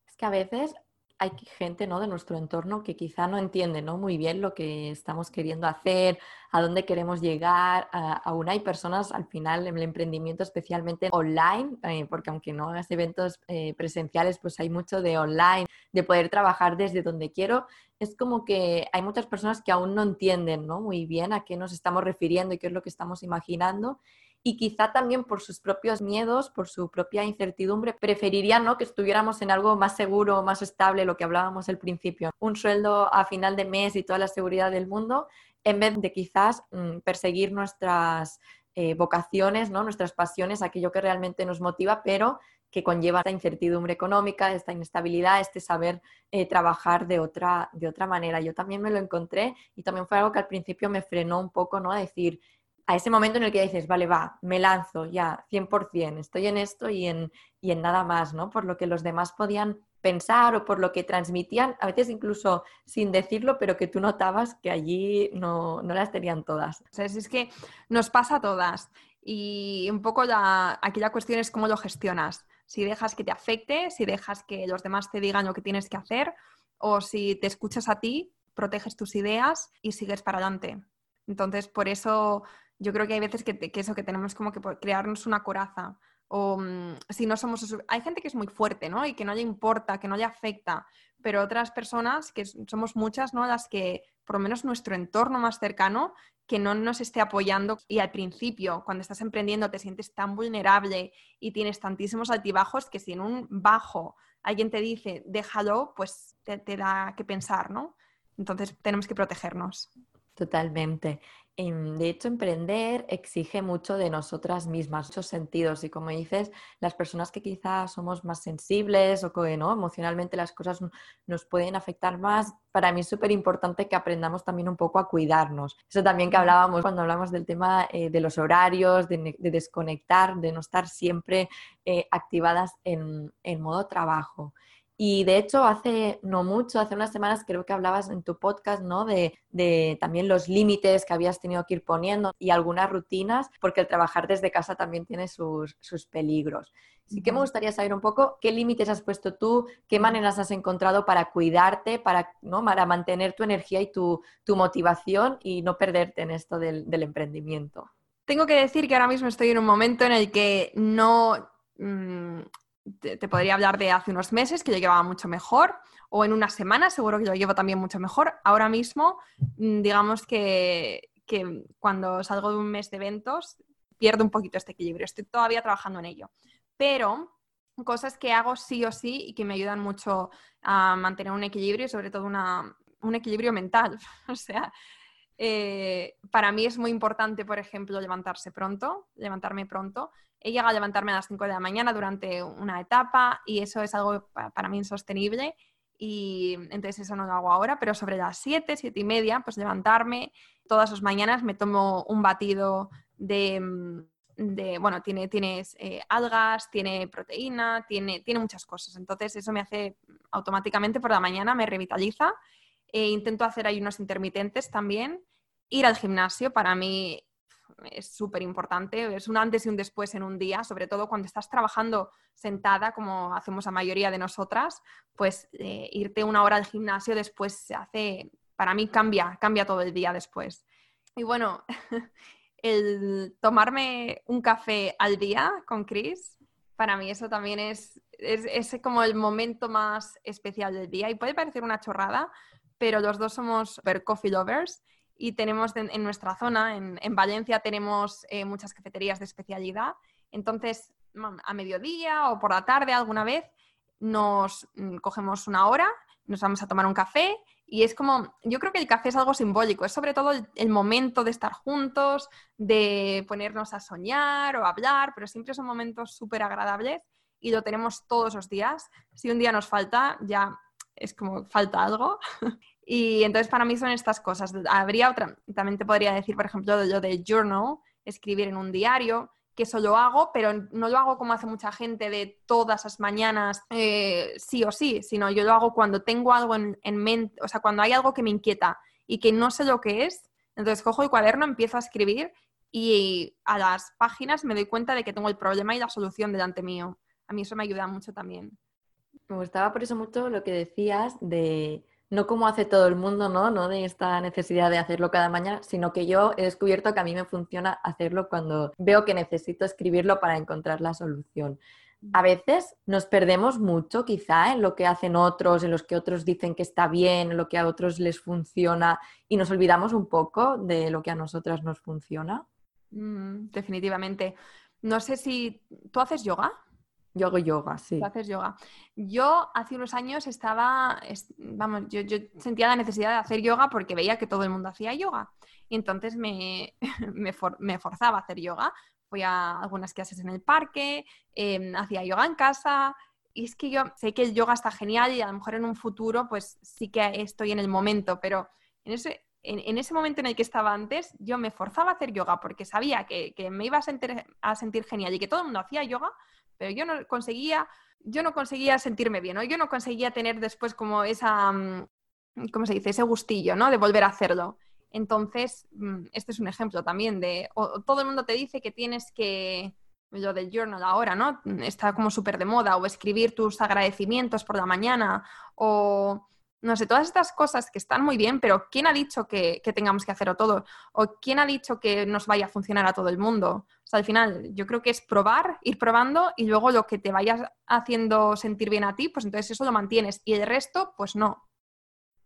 Es que a veces hay gente ¿no? de nuestro entorno que quizá no entiende ¿no? muy bien lo que estamos queriendo hacer, a dónde queremos llegar. aún hay personas al final en el emprendimiento, especialmente online, eh, porque aunque no hagas eventos eh, presenciales, pues hay mucho de online, de poder trabajar desde donde quiero. Es como que hay muchas personas que aún no entienden ¿no? muy bien a qué nos estamos refiriendo y qué es lo que estamos imaginando y quizá también por sus propios miedos, por su propia incertidumbre, preferirían ¿no? que estuviéramos en algo más seguro, más estable, lo que hablábamos al principio, un sueldo a final de mes y toda la seguridad del mundo, en vez de quizás mm, perseguir nuestras eh, vocaciones, ¿no? nuestras pasiones, aquello que realmente nos motiva, pero que conlleva esta incertidumbre económica, esta inestabilidad, este saber eh, trabajar de otra, de otra manera. Yo también me lo encontré y también fue algo que al principio me frenó un poco, ¿no? A decir, a ese momento en el que dices, vale, va, me lanzo ya, 100%, estoy en esto y en, y en nada más, ¿no? Por lo que los demás podían pensar o por lo que transmitían, a veces incluso sin decirlo, pero que tú notabas que allí no, no las tenían todas. O sea, es que nos pasa a todas y un poco la, aquí la cuestión es cómo lo gestionas. Si dejas que te afecte, si dejas que los demás te digan lo que tienes que hacer o si te escuchas a ti, proteges tus ideas y sigues para adelante. Entonces, por eso yo creo que hay veces que, eso, que tenemos como que crearnos una coraza. O mm, si no somos... Hay gente que es muy fuerte, ¿no? Y que no le importa, que no le afecta. Pero otras personas, que somos muchas, ¿no? Las que, por lo menos nuestro entorno más cercano, que no nos esté apoyando. Y al principio, cuando estás emprendiendo, te sientes tan vulnerable y tienes tantísimos altibajos que si en un bajo alguien te dice, déjalo, pues te, te da que pensar, ¿no? Entonces tenemos que protegernos. Totalmente. De hecho, emprender exige mucho de nosotras mismas, muchos sentidos. Y como dices, las personas que quizás somos más sensibles o que ¿no? emocionalmente las cosas nos pueden afectar más, para mí es súper importante que aprendamos también un poco a cuidarnos. Eso también que hablábamos cuando hablamos del tema eh, de los horarios, de, desconectar, de no estar siempre eh, activadas en, en modo trabajo. Y de hecho, hace no mucho, hace unas semanas creo que hablabas en tu podcast, ¿no? De, también los límites que habías tenido que ir poniendo y algunas rutinas, porque el trabajar desde casa también tiene sus, peligros. Así que me gustaría saber un poco qué límites has puesto tú, qué maneras has encontrado para cuidarte, para, ¿no? para mantener tu energía y tu, motivación y no perderte en esto del, emprendimiento. Tengo que decir que ahora mismo estoy en un momento en el que no... Te, podría hablar de hace unos meses que yo llevaba mucho mejor, o en una semana seguro que yo llevo también mucho mejor. Ahora mismo, mm, digamos que, que cuando salgo de un mes de eventos, pierdo un poquito este equilibrio. Estoy todavía trabajando en ello. Pero cosas que hago sí o sí y que me ayudan mucho a mantener un equilibrio y sobre todo una, un equilibrio mental. o sea, eh, para mí es muy importante, por ejemplo, levantarse pronto, levantarme pronto. He llegado a levantarme a las 5 de la mañana durante una etapa y eso es algo para mí insostenible y entonces eso no lo hago ahora, pero sobre las 7, 7 y media, pues levantarme. Todas las mañanas me tomo un batido de, mm, bueno, tiene, tienes eh, algas, tiene proteína, tiene, tiene muchas cosas. Entonces eso me hace automáticamente por la mañana, me revitaliza. E intento hacer ayunos intermitentes también. Ir al gimnasio para mí es súper importante, es un antes y un después en un día, sobre todo cuando estás trabajando sentada, como hacemos la mayoría de nosotras, pues eh, irte una hora al gimnasio después se hace, para mí cambia, cambia todo el día después. Y bueno, el tomarme un café al día con Chris, para mí eso también es, es, como el momento más especial del día y puede parecer una chorrada, pero los dos somos super coffee lovers y tenemos en, nuestra zona, en, Valencia, tenemos eh, muchas cafeterías de especialidad. Entonces, a mediodía o por la tarde alguna vez, nos mm, cogemos una hora, nos vamos a tomar un café y es como, yo creo que el café es algo simbólico, es sobre todo el, momento de estar juntos, de ponernos a soñar o hablar, pero siempre son momentos súper agradables y lo tenemos todos los días. Si un día nos falta, ya es como falta algo. Y entonces para mí son estas cosas. Habría otra, también te podría decir, por ejemplo, lo de journal, escribir en un diario, que eso lo hago, pero no lo hago como hace mucha gente de todas las mañanas, eh, sí o sí, sino yo lo hago cuando tengo algo en, en, mente, o sea, cuando hay algo que me inquieta y que no sé lo que es, entonces cojo el cuaderno, empiezo a escribir y a las páginas me doy cuenta de que tengo el problema y la solución delante mío. A mí eso me ayuda mucho también. Me gustaba por eso mucho lo que decías de no como hace todo el mundo, ¿no? No de esta necesidad de hacerlo cada mañana, sino que yo he descubierto que a mí me funciona hacerlo cuando veo que necesito escribirlo para encontrar la solución. A veces nos perdemos mucho quizá en lo que hacen otros, en los que otros dicen que está bien, en lo que a otros les funciona y nos olvidamos un poco de lo que a nosotras nos funciona. Mm, definitivamente. No sé si tú haces yoga. Yo hago yoga, sí. Tú haces yoga. Yo hace unos años estaba, vamos, yo, sentía la necesidad de hacer yoga porque veía que todo el mundo hacía yoga. Y entonces me, me, forzaba a hacer yoga. Fui a algunas clases en el parque, em, hacía yoga en casa. Y es que yo sé que el yoga está genial y a lo mejor en un futuro pues sí que estoy en el momento, pero en ese, en, ese momento en el que estaba antes, yo me forzaba a hacer yoga porque sabía que, que me iba a a sentir genial y que todo el mundo hacía yoga, pero yo no conseguía, yo no conseguía sentirme bien, ¿no? Yo no conseguía tener después como esa, mm, ¿cómo se dice? Ese gustillo, ¿no? De volver a hacerlo. Entonces, mm, este es un ejemplo también de, todo el mundo te dice que tienes que, lo del journal ahora, ¿no? Está como súper de moda, o escribir tus agradecimientos por la mañana, o no sé, todas estas cosas que están muy bien, pero ¿quién ha dicho que, tengamos que hacerlo todo? ¿O quién ha dicho que nos vaya a funcionar a todo el mundo? O sea, al final yo creo que es probar, ir probando y luego lo que te vayas haciendo sentir bien a ti, pues entonces eso lo mantienes y el resto, pues no.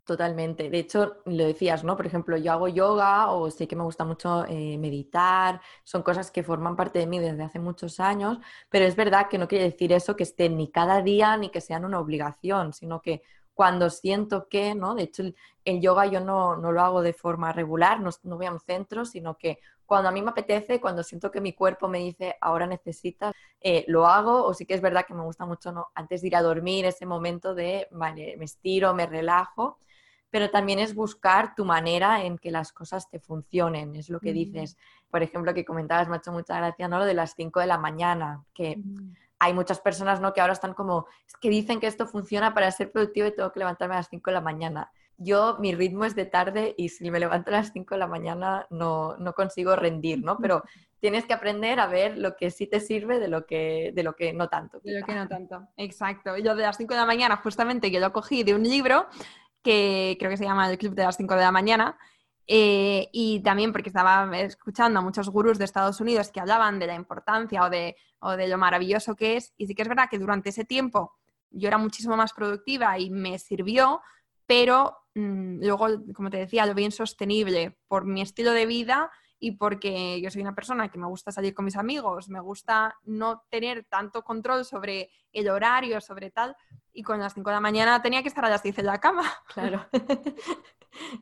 Totalmente. De hecho, lo decías, ¿no? Por ejemplo, yo hago yoga o sé que me gusta mucho eh, meditar, son cosas que forman parte de mí desde hace muchos años, pero es verdad que no quiere decir eso que estén ni cada día ni que sean una obligación, sino que cuando siento que, ¿no? De hecho, el, yoga yo no, lo hago de forma regular, no, voy a un centro, sino que cuando a mí me apetece, cuando siento que mi cuerpo me dice, ahora necesitas, eh, lo hago, o sí que es verdad que me gusta mucho, ¿no? Antes de ir a dormir, ese momento de, vale, me estiro, me relajo, pero también es buscar tu manera en que las cosas te funcionen, es lo que dices. Por ejemplo, que comentabas, me ha hecho mucha gracia, ¿no? Lo de las 5 de la mañana, que hay muchas personas ¿no? que ahora están como, es que dicen que esto funciona para ser productivo y tengo que levantarme a las 5 de la mañana. Yo, mi ritmo es de tarde y si me levanto a las 5 de la mañana no, no consigo rendir, ¿no? Pero tienes que aprender a ver lo que sí te sirve de lo que, de lo que no tanto. De lo que no tanto, exacto. Yo de las 5 de la mañana, justamente, que lo cogí de un libro que creo que se llama El Club de las 5 de la mañana, eh, y también porque estaba escuchando a muchos gurús de Estados Unidos que hablaban de la importancia o de, o de lo maravilloso que es. Y sí que es verdad que durante ese tiempo yo era muchísimo más productiva y me sirvió, pero mm, luego, como te decía, lo bien sostenible por mi estilo de vida y porque yo soy una persona que me gusta salir con mis amigos, me gusta no tener tanto control sobre el horario, sobre tal, y con las 5 de la mañana tenía que estar a las 10 en la cama. Claro.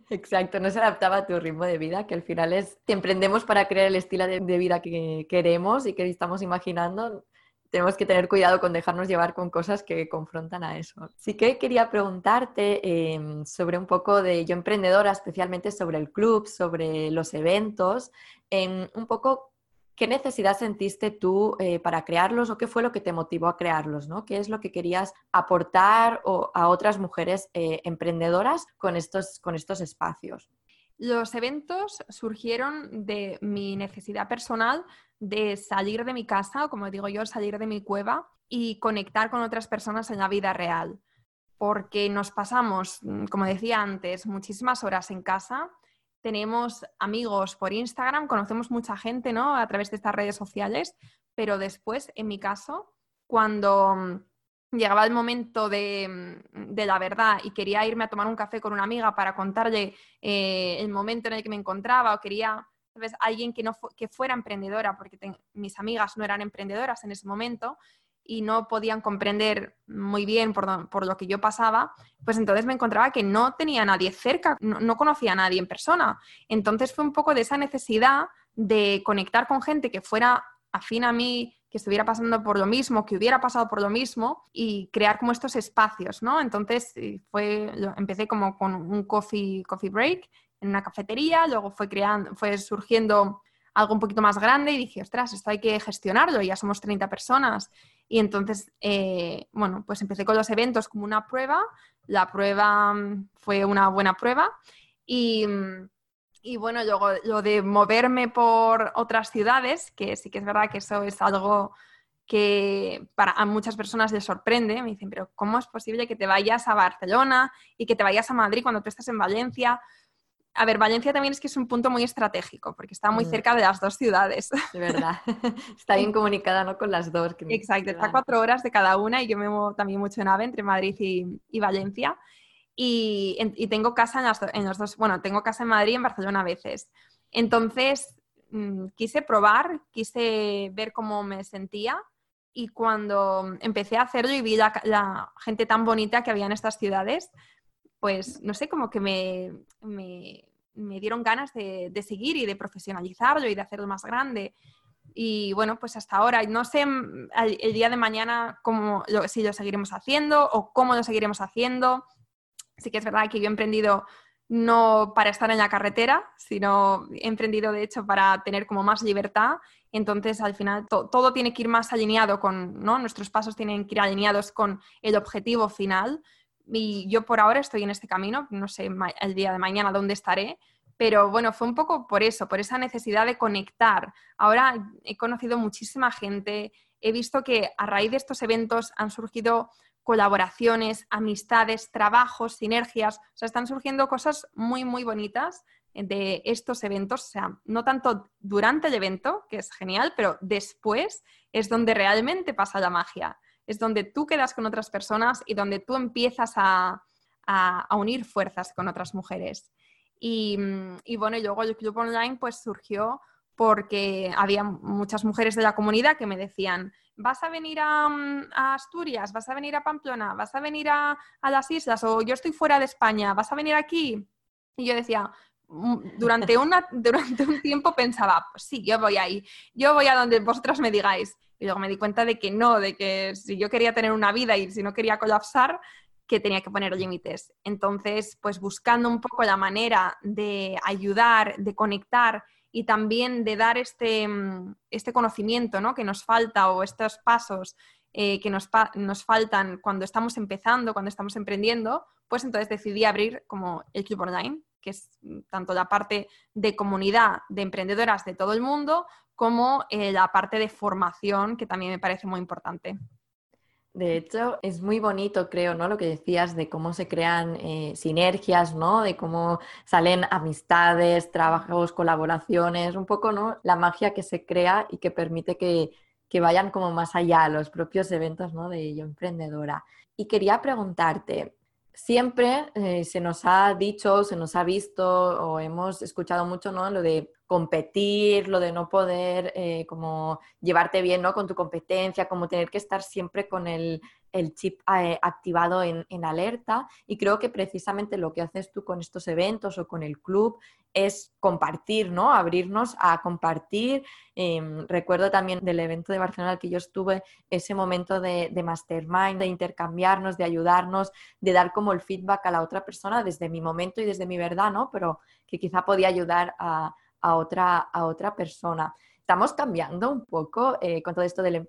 Exacto, no se adaptaba a tu ritmo de vida, que al final es que emprendemos para crear el estilo de, vida que queremos y que estamos imaginando. tenemos que tener cuidado con dejarnos llevar con cosas que confrontan a eso. Sí que quería preguntarte em, sobre un poco de yo emprendedora, especialmente sobre el club, sobre los eventos, em, un poco qué necesidad sentiste tú eh, para crearlos o qué fue lo que te motivó a crearlos, ¿no? ¿Qué es lo que querías aportar a otras mujeres eh, emprendedoras con estos, con estos espacios? Los eventos surgieron de mi necesidad personal de salir de mi casa, o como digo yo, salir de mi cueva y conectar con otras personas en la vida real. Porque nos pasamos, mm, como decía antes, muchísimas horas en casa. Tenemos amigos por Instagram, conocemos mucha gente, ¿no? A través de estas redes sociales, pero después, en mi caso, cuando mm, llegaba el momento mm, de, la verdad y quería irme a tomar un café con una amiga para contarle eh, el momento en el que me encontraba o quería, ¿sabes? Alguien que, no que fuera emprendedora, porque mis amigas no eran emprendedoras en ese momento y no podían comprender muy bien por, lo que yo pasaba, pues entonces me encontraba que no tenía nadie cerca, no, no conocía a nadie en persona. Entonces fue un poco de esa necesidad de conectar con gente que fuera afín a mí, que estuviera pasando por lo mismo, que hubiera pasado por lo mismo y crear como estos espacios, ¿no? Entonces eh, fue, empecé como con un coffee, coffee break en una cafetería, luego fue creando, fue surgiendo algo un poquito más grande y dije, ostras, esto hay que gestionarlo, ya somos 30 personas. Y entonces, eh, bueno, pues empecé con los eventos como una prueba, la prueba mm, fue una buena prueba y mm, y bueno, luego lo de moverme por otras ciudades, que sí que es verdad que eso es algo que para a muchas personas les sorprende. Me dicen, pero ¿cómo es posible que te vayas a Barcelona y que te vayas a Madrid cuando tú estás en Valencia? A ver, Valencia también es que es un punto muy estratégico porque está muy mm. cerca de las dos ciudades. De verdad. está bien comunicada ¿no? con las dos. Exacto, está a cuatro horas de cada una y yo me muevo también mucho en AVE entre Madrid y, y Valencia. Y, tengo casa en, los dos, bueno, tengo casa en Madrid y en Barcelona a veces. Entonces, mm, quise probar, quise ver cómo me sentía y cuando empecé a hacerlo y vi la, gente tan bonita que había en estas ciudades, pues no sé, como que me, me, dieron ganas de, seguir y de profesionalizarlo y de hacerlo más grande. Y bueno, pues hasta ahora, no sé mm, el, día de mañana cómo, si lo seguiremos haciendo o cómo lo seguiremos haciendo Sí que es verdad que yo he emprendido no para estar en la carretera, sino he emprendido de hecho para tener como más libertad. Entonces, al final, todo tiene que ir más alineado con, ¿no? Nuestros pasos tienen que ir alineados con el objetivo final. Y yo por ahora estoy en este camino, no sé el día de mañana dónde estaré, pero bueno, fue un poco por eso, por esa necesidad de conectar. Ahora he conocido muchísima gente, he visto que a raíz de estos eventos han surgido colaboraciones, amistades, trabajos, sinergias. O sea, están surgiendo cosas muy, muy bonitas de estos eventos. O sea, no tanto durante el evento, que es genial, pero después es donde realmente pasa la magia. Es donde tú quedas con otras personas y donde tú empiezas a, unir fuerzas con otras mujeres. Y, bueno, y luego el club online pues surgió porque había muchas mujeres de la comunidad que me decían, ¿vas a venir mm, a, Asturias? ¿Vas a venir a Pamplona? ¿Vas a venir a, las islas? ¿O yo estoy fuera de España? ¿Vas a venir aquí? Y yo decía, durante, durante un tiempo pensaba, pues sí, yo voy ahí, yo voy a donde vosotras me digáis. Y luego me di cuenta de que no, de que si yo quería tener una vida y si no quería colapsar, que tenía que poner límites. Entonces, pues buscando un poco la manera de ayudar, de conectar y también de dar este, mm, este conocimiento ¿no? que nos falta o estos pasos eh, que nos, nos, faltan cuando estamos empezando, cuando estamos emprendiendo, pues entonces decidí abrir como el Club Online, que es mm, tanto la parte de comunidad de emprendedoras de todo el mundo como eh, la parte de formación, que también me parece muy importante. De hecho, es muy bonito, creo, ¿no? Lo que decías de cómo se crean eh, sinergias, ¿no? De cómo salen amistades, trabajos, colaboraciones, un poco, ¿no? La magia que se crea y que permite que, vayan como más allá los propios eventos, ¿no? De Yo Emprendedora. Y quería preguntarte, siempre eh, se nos ha dicho, se nos ha visto o hemos escuchado mucho, ¿no? Lo de competir, lo de no poder eh, como llevarte bien ¿no? con tu competencia, como tener que estar siempre con el, el chip eh, activado en, alerta y creo que precisamente lo que haces tú con estos eventos o con el club es compartir, ¿no? Abrirnos a compartir. Em, recuerdo también del evento de Barcelona al que yo estuve, ese momento de, mastermind, de intercambiarnos, de ayudarnos, de dar como el feedback a la otra persona desde mi momento y desde mi verdad, ¿no? Pero que quizá podía ayudar a, otra, a otra persona estamos cambiando un poco eh, con todo esto del, em,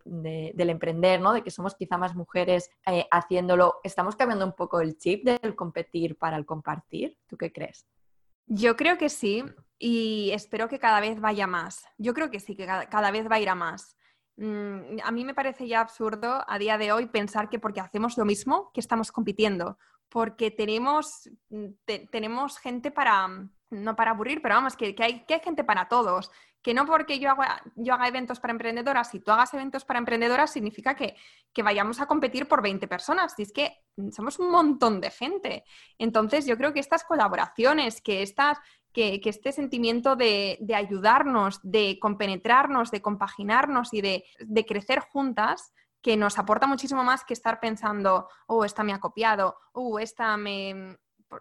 emprender, ¿no? De que somos quizá más mujeres eh, haciéndolo. ¿Estamos cambiando un poco el chip del competir para el compartir? ¿Tú qué crees? Yo creo que sí y espero que cada vez vaya más. Yo creo que sí, que cada, vez va a ir a más. Mm, a mí me parece ya absurdo a día de hoy pensar que porque hacemos lo mismo, que estamos compitiendo, porque tenemos, mm, tenemos gente para, no para aburrir, pero vamos, que, hay, que hay gente para todos que no porque yo haga, yo haga eventos para emprendedoras y tú hagas eventos para emprendedoras significa que, vayamos a competir por 20 personas. Y es que somos un montón de gente. Entonces yo creo que estas colaboraciones, que, estas, que, este sentimiento de, ayudarnos, de compenetrarnos, de compaginarnos y de, de crecer juntas, que nos aporta muchísimo más que estar pensando, oh, esta me ha copiado, oh, esta me,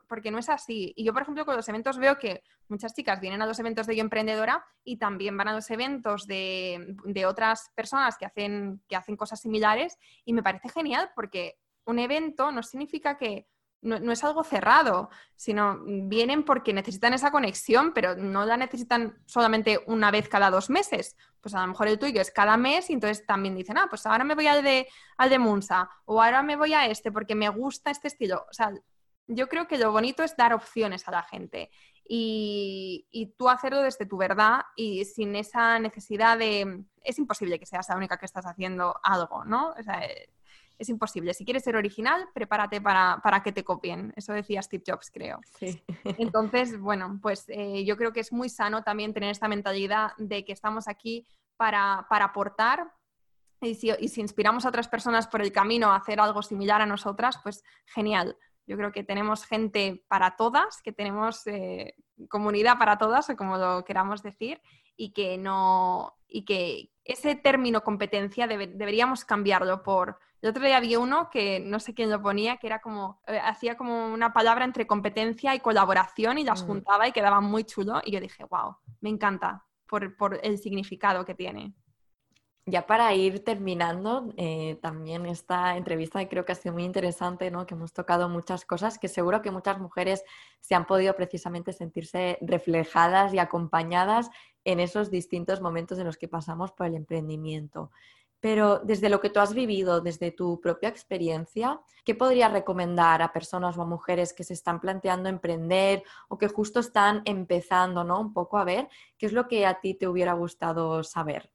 porque no es así. Y yo, por ejemplo, con los eventos veo que muchas chicas vienen a los eventos de Yo Emprendedora y también van a los eventos de, otras personas que hacen, que hacen cosas similares y me parece genial porque un evento no significa que no, es algo cerrado, sino vienen porque necesitan esa conexión, pero no la necesitan solamente una vez cada dos meses. Pues a lo mejor el tuyo es cada mes y entonces también dicen, ah, pues ahora me voy al de, al de Munsa o ahora me voy a este porque me gusta este estilo. O sea, yo creo que lo bonito es dar opciones a la gente y, tú hacerlo desde tu verdad y sin esa necesidad de... Es imposible que seas la única que estás haciendo algo, ¿no? Es imposible. Si quieres ser original, prepárate para, que te copien. Eso decía Steve Jobs, creo. Entonces, bueno, pues eh, yo creo que es muy sano también tener esta mentalidad de que estamos aquí para, aportar, y si, y si, inspiramos a otras personas por el camino a hacer algo similar a nosotras, pues genial. Yo creo que tenemos gente para todas, que tenemos eh, comunidad para todas, o como lo queramos decir, y que no y que ese término competencia deberíamos cambiarlo por el otro día había uno que no sé quién lo ponía, que era como, eh, hacía como una palabra entre competencia y colaboración y las mm. juntaba y quedaba muy chulo. Y yo dije, wow, me encanta por, por el significado que tiene. Ya para ir terminando, eh, también esta entrevista creo que ha sido muy interesante, ¿no? que hemos tocado muchas cosas que seguro que muchas mujeres se han podido precisamente sentirse reflejadas y acompañadas en esos distintos momentos en los que pasamos por el emprendimiento. Pero desde lo que tú has vivido, desde tu propia experiencia, ¿qué podrías recomendar a personas o a mujeres que se están planteando emprender o que justo están empezando, ¿no? Un poco a ver qué es lo que a ti te hubiera gustado saber.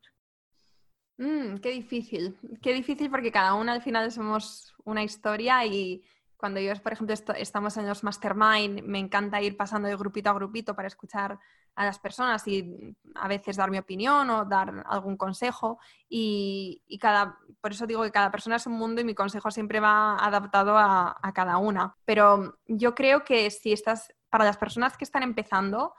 Mm, qué difícil, qué difícil porque cada una al final somos una historia y cuando yo, por ejemplo, estamos en los mastermind, me encanta ir pasando de grupito a grupito para escuchar a las personas y a veces dar mi opinión o dar algún consejo y, cada, por eso digo que cada persona es un mundo y mi consejo siempre va adaptado a, a cada una. Pero yo creo que si estás, para las personas que están empezando,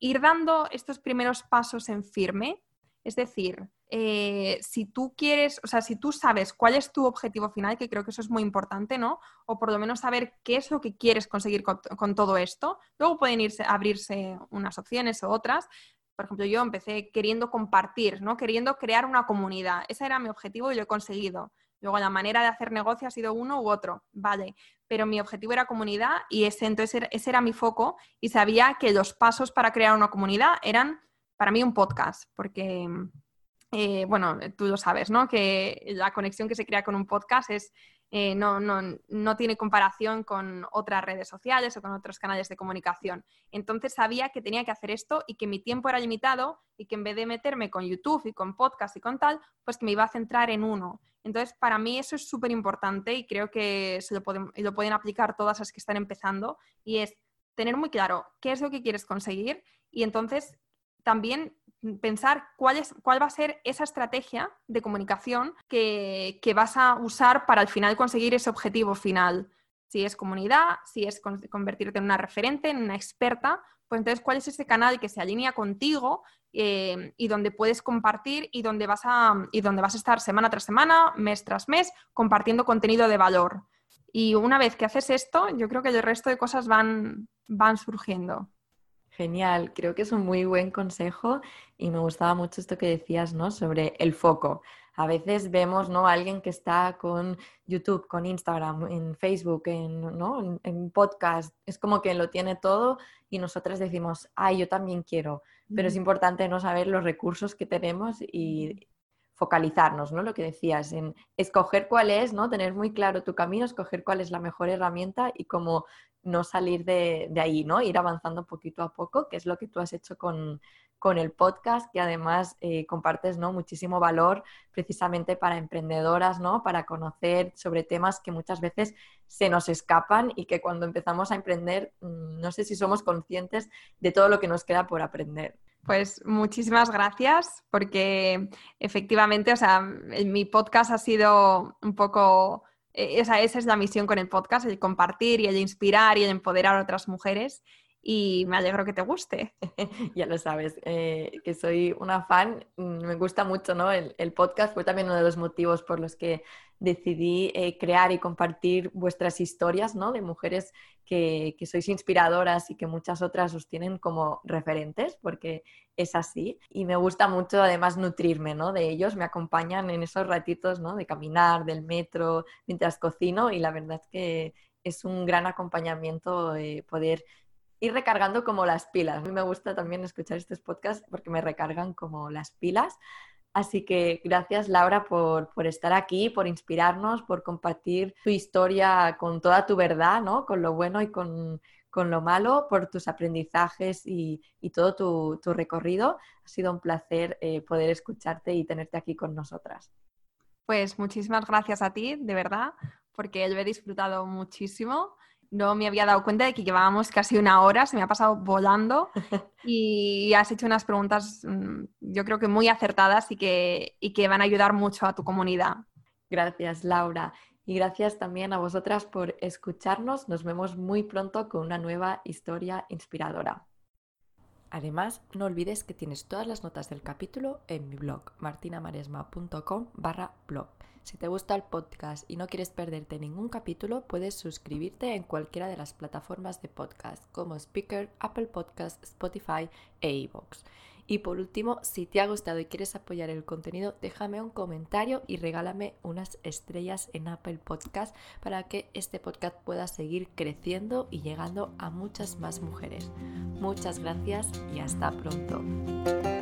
ir dando estos primeros pasos en firme, es decir, eh, si tú quieres, o sea, si tú sabes cuál es tu objetivo final, que creo que eso es muy importante, ¿no? O por lo menos saber qué es lo que quieres conseguir con, todo esto. Luego pueden irse, abrirse unas opciones o otras. Por ejemplo, yo empecé queriendo compartir, ¿no? Queriendo crear una comunidad. Ese era mi objetivo y lo he conseguido. Luego la manera de hacer negocio ha sido uno u otro, vale, pero mi objetivo era comunidad y ese entonces ese era mi foco y sabía que los pasos para crear una comunidad eran para mí un podcast, porque eh, bueno, tú lo sabes, ¿no? Que la conexión que se crea con un podcast es, eh, no, no, tiene comparación con otras redes sociales o con otros canales de comunicación. Entonces sabía que tenía que hacer esto y que mi tiempo era limitado y que en vez de meterme con YouTube y con podcast y con tal, pues que me iba a centrar en uno. Entonces, para mí eso es súper importante y creo que se lo, pueden, lo pueden aplicar todas las que están empezando y es tener muy claro qué es lo que quieres conseguir y entonces también pensar cuál, es, cuál va a ser esa estrategia de comunicación que, vas a usar para al final conseguir ese objetivo final. Si es comunidad, si es convertirte en una referente, en una experta, pues entonces cuál es ese canal que se alinea contigo eh, y donde puedes compartir y donde, vas a, y donde vas a estar semana tras semana, mes tras mes, compartiendo contenido de valor. Y una vez que haces esto, yo creo que el resto de cosas van, van surgiendo. Genial, creo que es un muy buen consejo y me gustaba mucho esto que decías, ¿no? Sobre el foco. A veces vemos, ¿no? A alguien que está con YouTube, con Instagram, en Facebook, en, ¿no? en, podcast, es como que lo tiene todo y nosotras decimos, ay, yo también quiero, pero es importante no saber los recursos que tenemos y focalizarnos, ¿no? Lo que decías, en escoger cuál es, ¿no? Tener muy claro tu camino, escoger cuál es la mejor herramienta y cómo no salir de, de ahí, ¿no? Ir avanzando poquito a poco, que es lo que tú has hecho con, con el podcast, que además eh, compartes ¿no? muchísimo valor precisamente para emprendedoras, ¿no? para conocer sobre temas que muchas veces se nos escapan y que cuando empezamos a emprender mm, no sé si somos conscientes de todo lo que nos queda por aprender. Pues muchísimas gracias porque efectivamente, o sea, mi podcast ha sido un poco, eh, esa es la misión con el podcast, el compartir y el inspirar y el empoderar a otras mujeres y me alegro que te guste. ya lo sabes, eh, que soy una fan, mm, me gusta mucho ¿no? el, podcast, fue también uno de los motivos por los que decidí eh, crear y compartir vuestras historias ¿no? de mujeres que, que, sois inspiradoras y que muchas otras os tienen como referentes, porque es así. Y me gusta mucho además nutrirme ¿no? de ellos, me acompañan en esos ratitos ¿no? de caminar, del metro, mientras cocino y la verdad es que es un gran acompañamiento eh, poder ir recargando como las pilas. A me gusta también escuchar estos podcasts porque me recargan como las pilas. Así que gracias Laura por, estar aquí, por inspirarnos, por compartir tu historia con toda tu verdad, ¿no? con lo bueno y con, lo malo, por tus aprendizajes y, todo tu, recorrido. Ha sido un placer eh, poder escucharte y tenerte aquí con nosotras. Pues muchísimas gracias a ti, de verdad, porque lo he disfrutado muchísimo no me había dado cuenta de que llevábamos casi una hora, se me ha pasado volando y has hecho unas preguntas mm, yo creo que muy acertadas y que, y que van a ayudar mucho a tu comunidad. Gracias, Laura. Y gracias también a vosotras por escucharnos. Nos vemos muy pronto con una nueva historia inspiradora. Además, no olvides que tienes todas las notas del capítulo en mi blog martinamaresma.com barra blog. Si te gusta el podcast y no quieres perderte ningún capítulo, puedes suscribirte en cualquiera de las plataformas de podcast como Speaker, Apple Podcast, Spotify e iVoox. Y por último, si te ha gustado y quieres apoyar el contenido, déjame un comentario y regálame unas estrellas en Apple Podcast para que este podcast pueda seguir creciendo y llegando a muchas más mujeres. Muchas gracias y hasta pronto.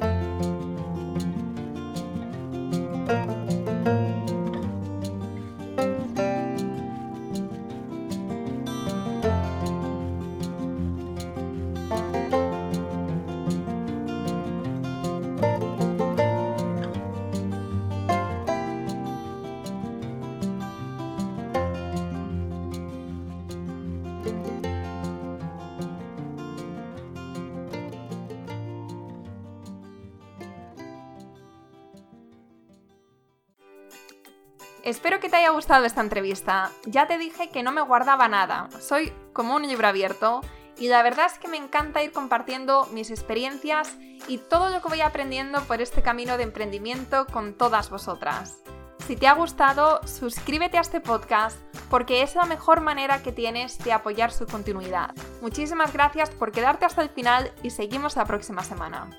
Gustado esta entrevista. Ya te dije que no me guardaba nada. Soy como un libro abierto y la verdad es que me encanta ir compartiendo mis experiencias y todo lo que voy aprendiendo por este camino de emprendimiento con todas vosotras. Si te ha gustado, suscríbete a este podcast porque es la mejor manera que tienes de apoyar su continuidad. Muchísimas gracias por quedarte hasta el final y seguimos la próxima semana.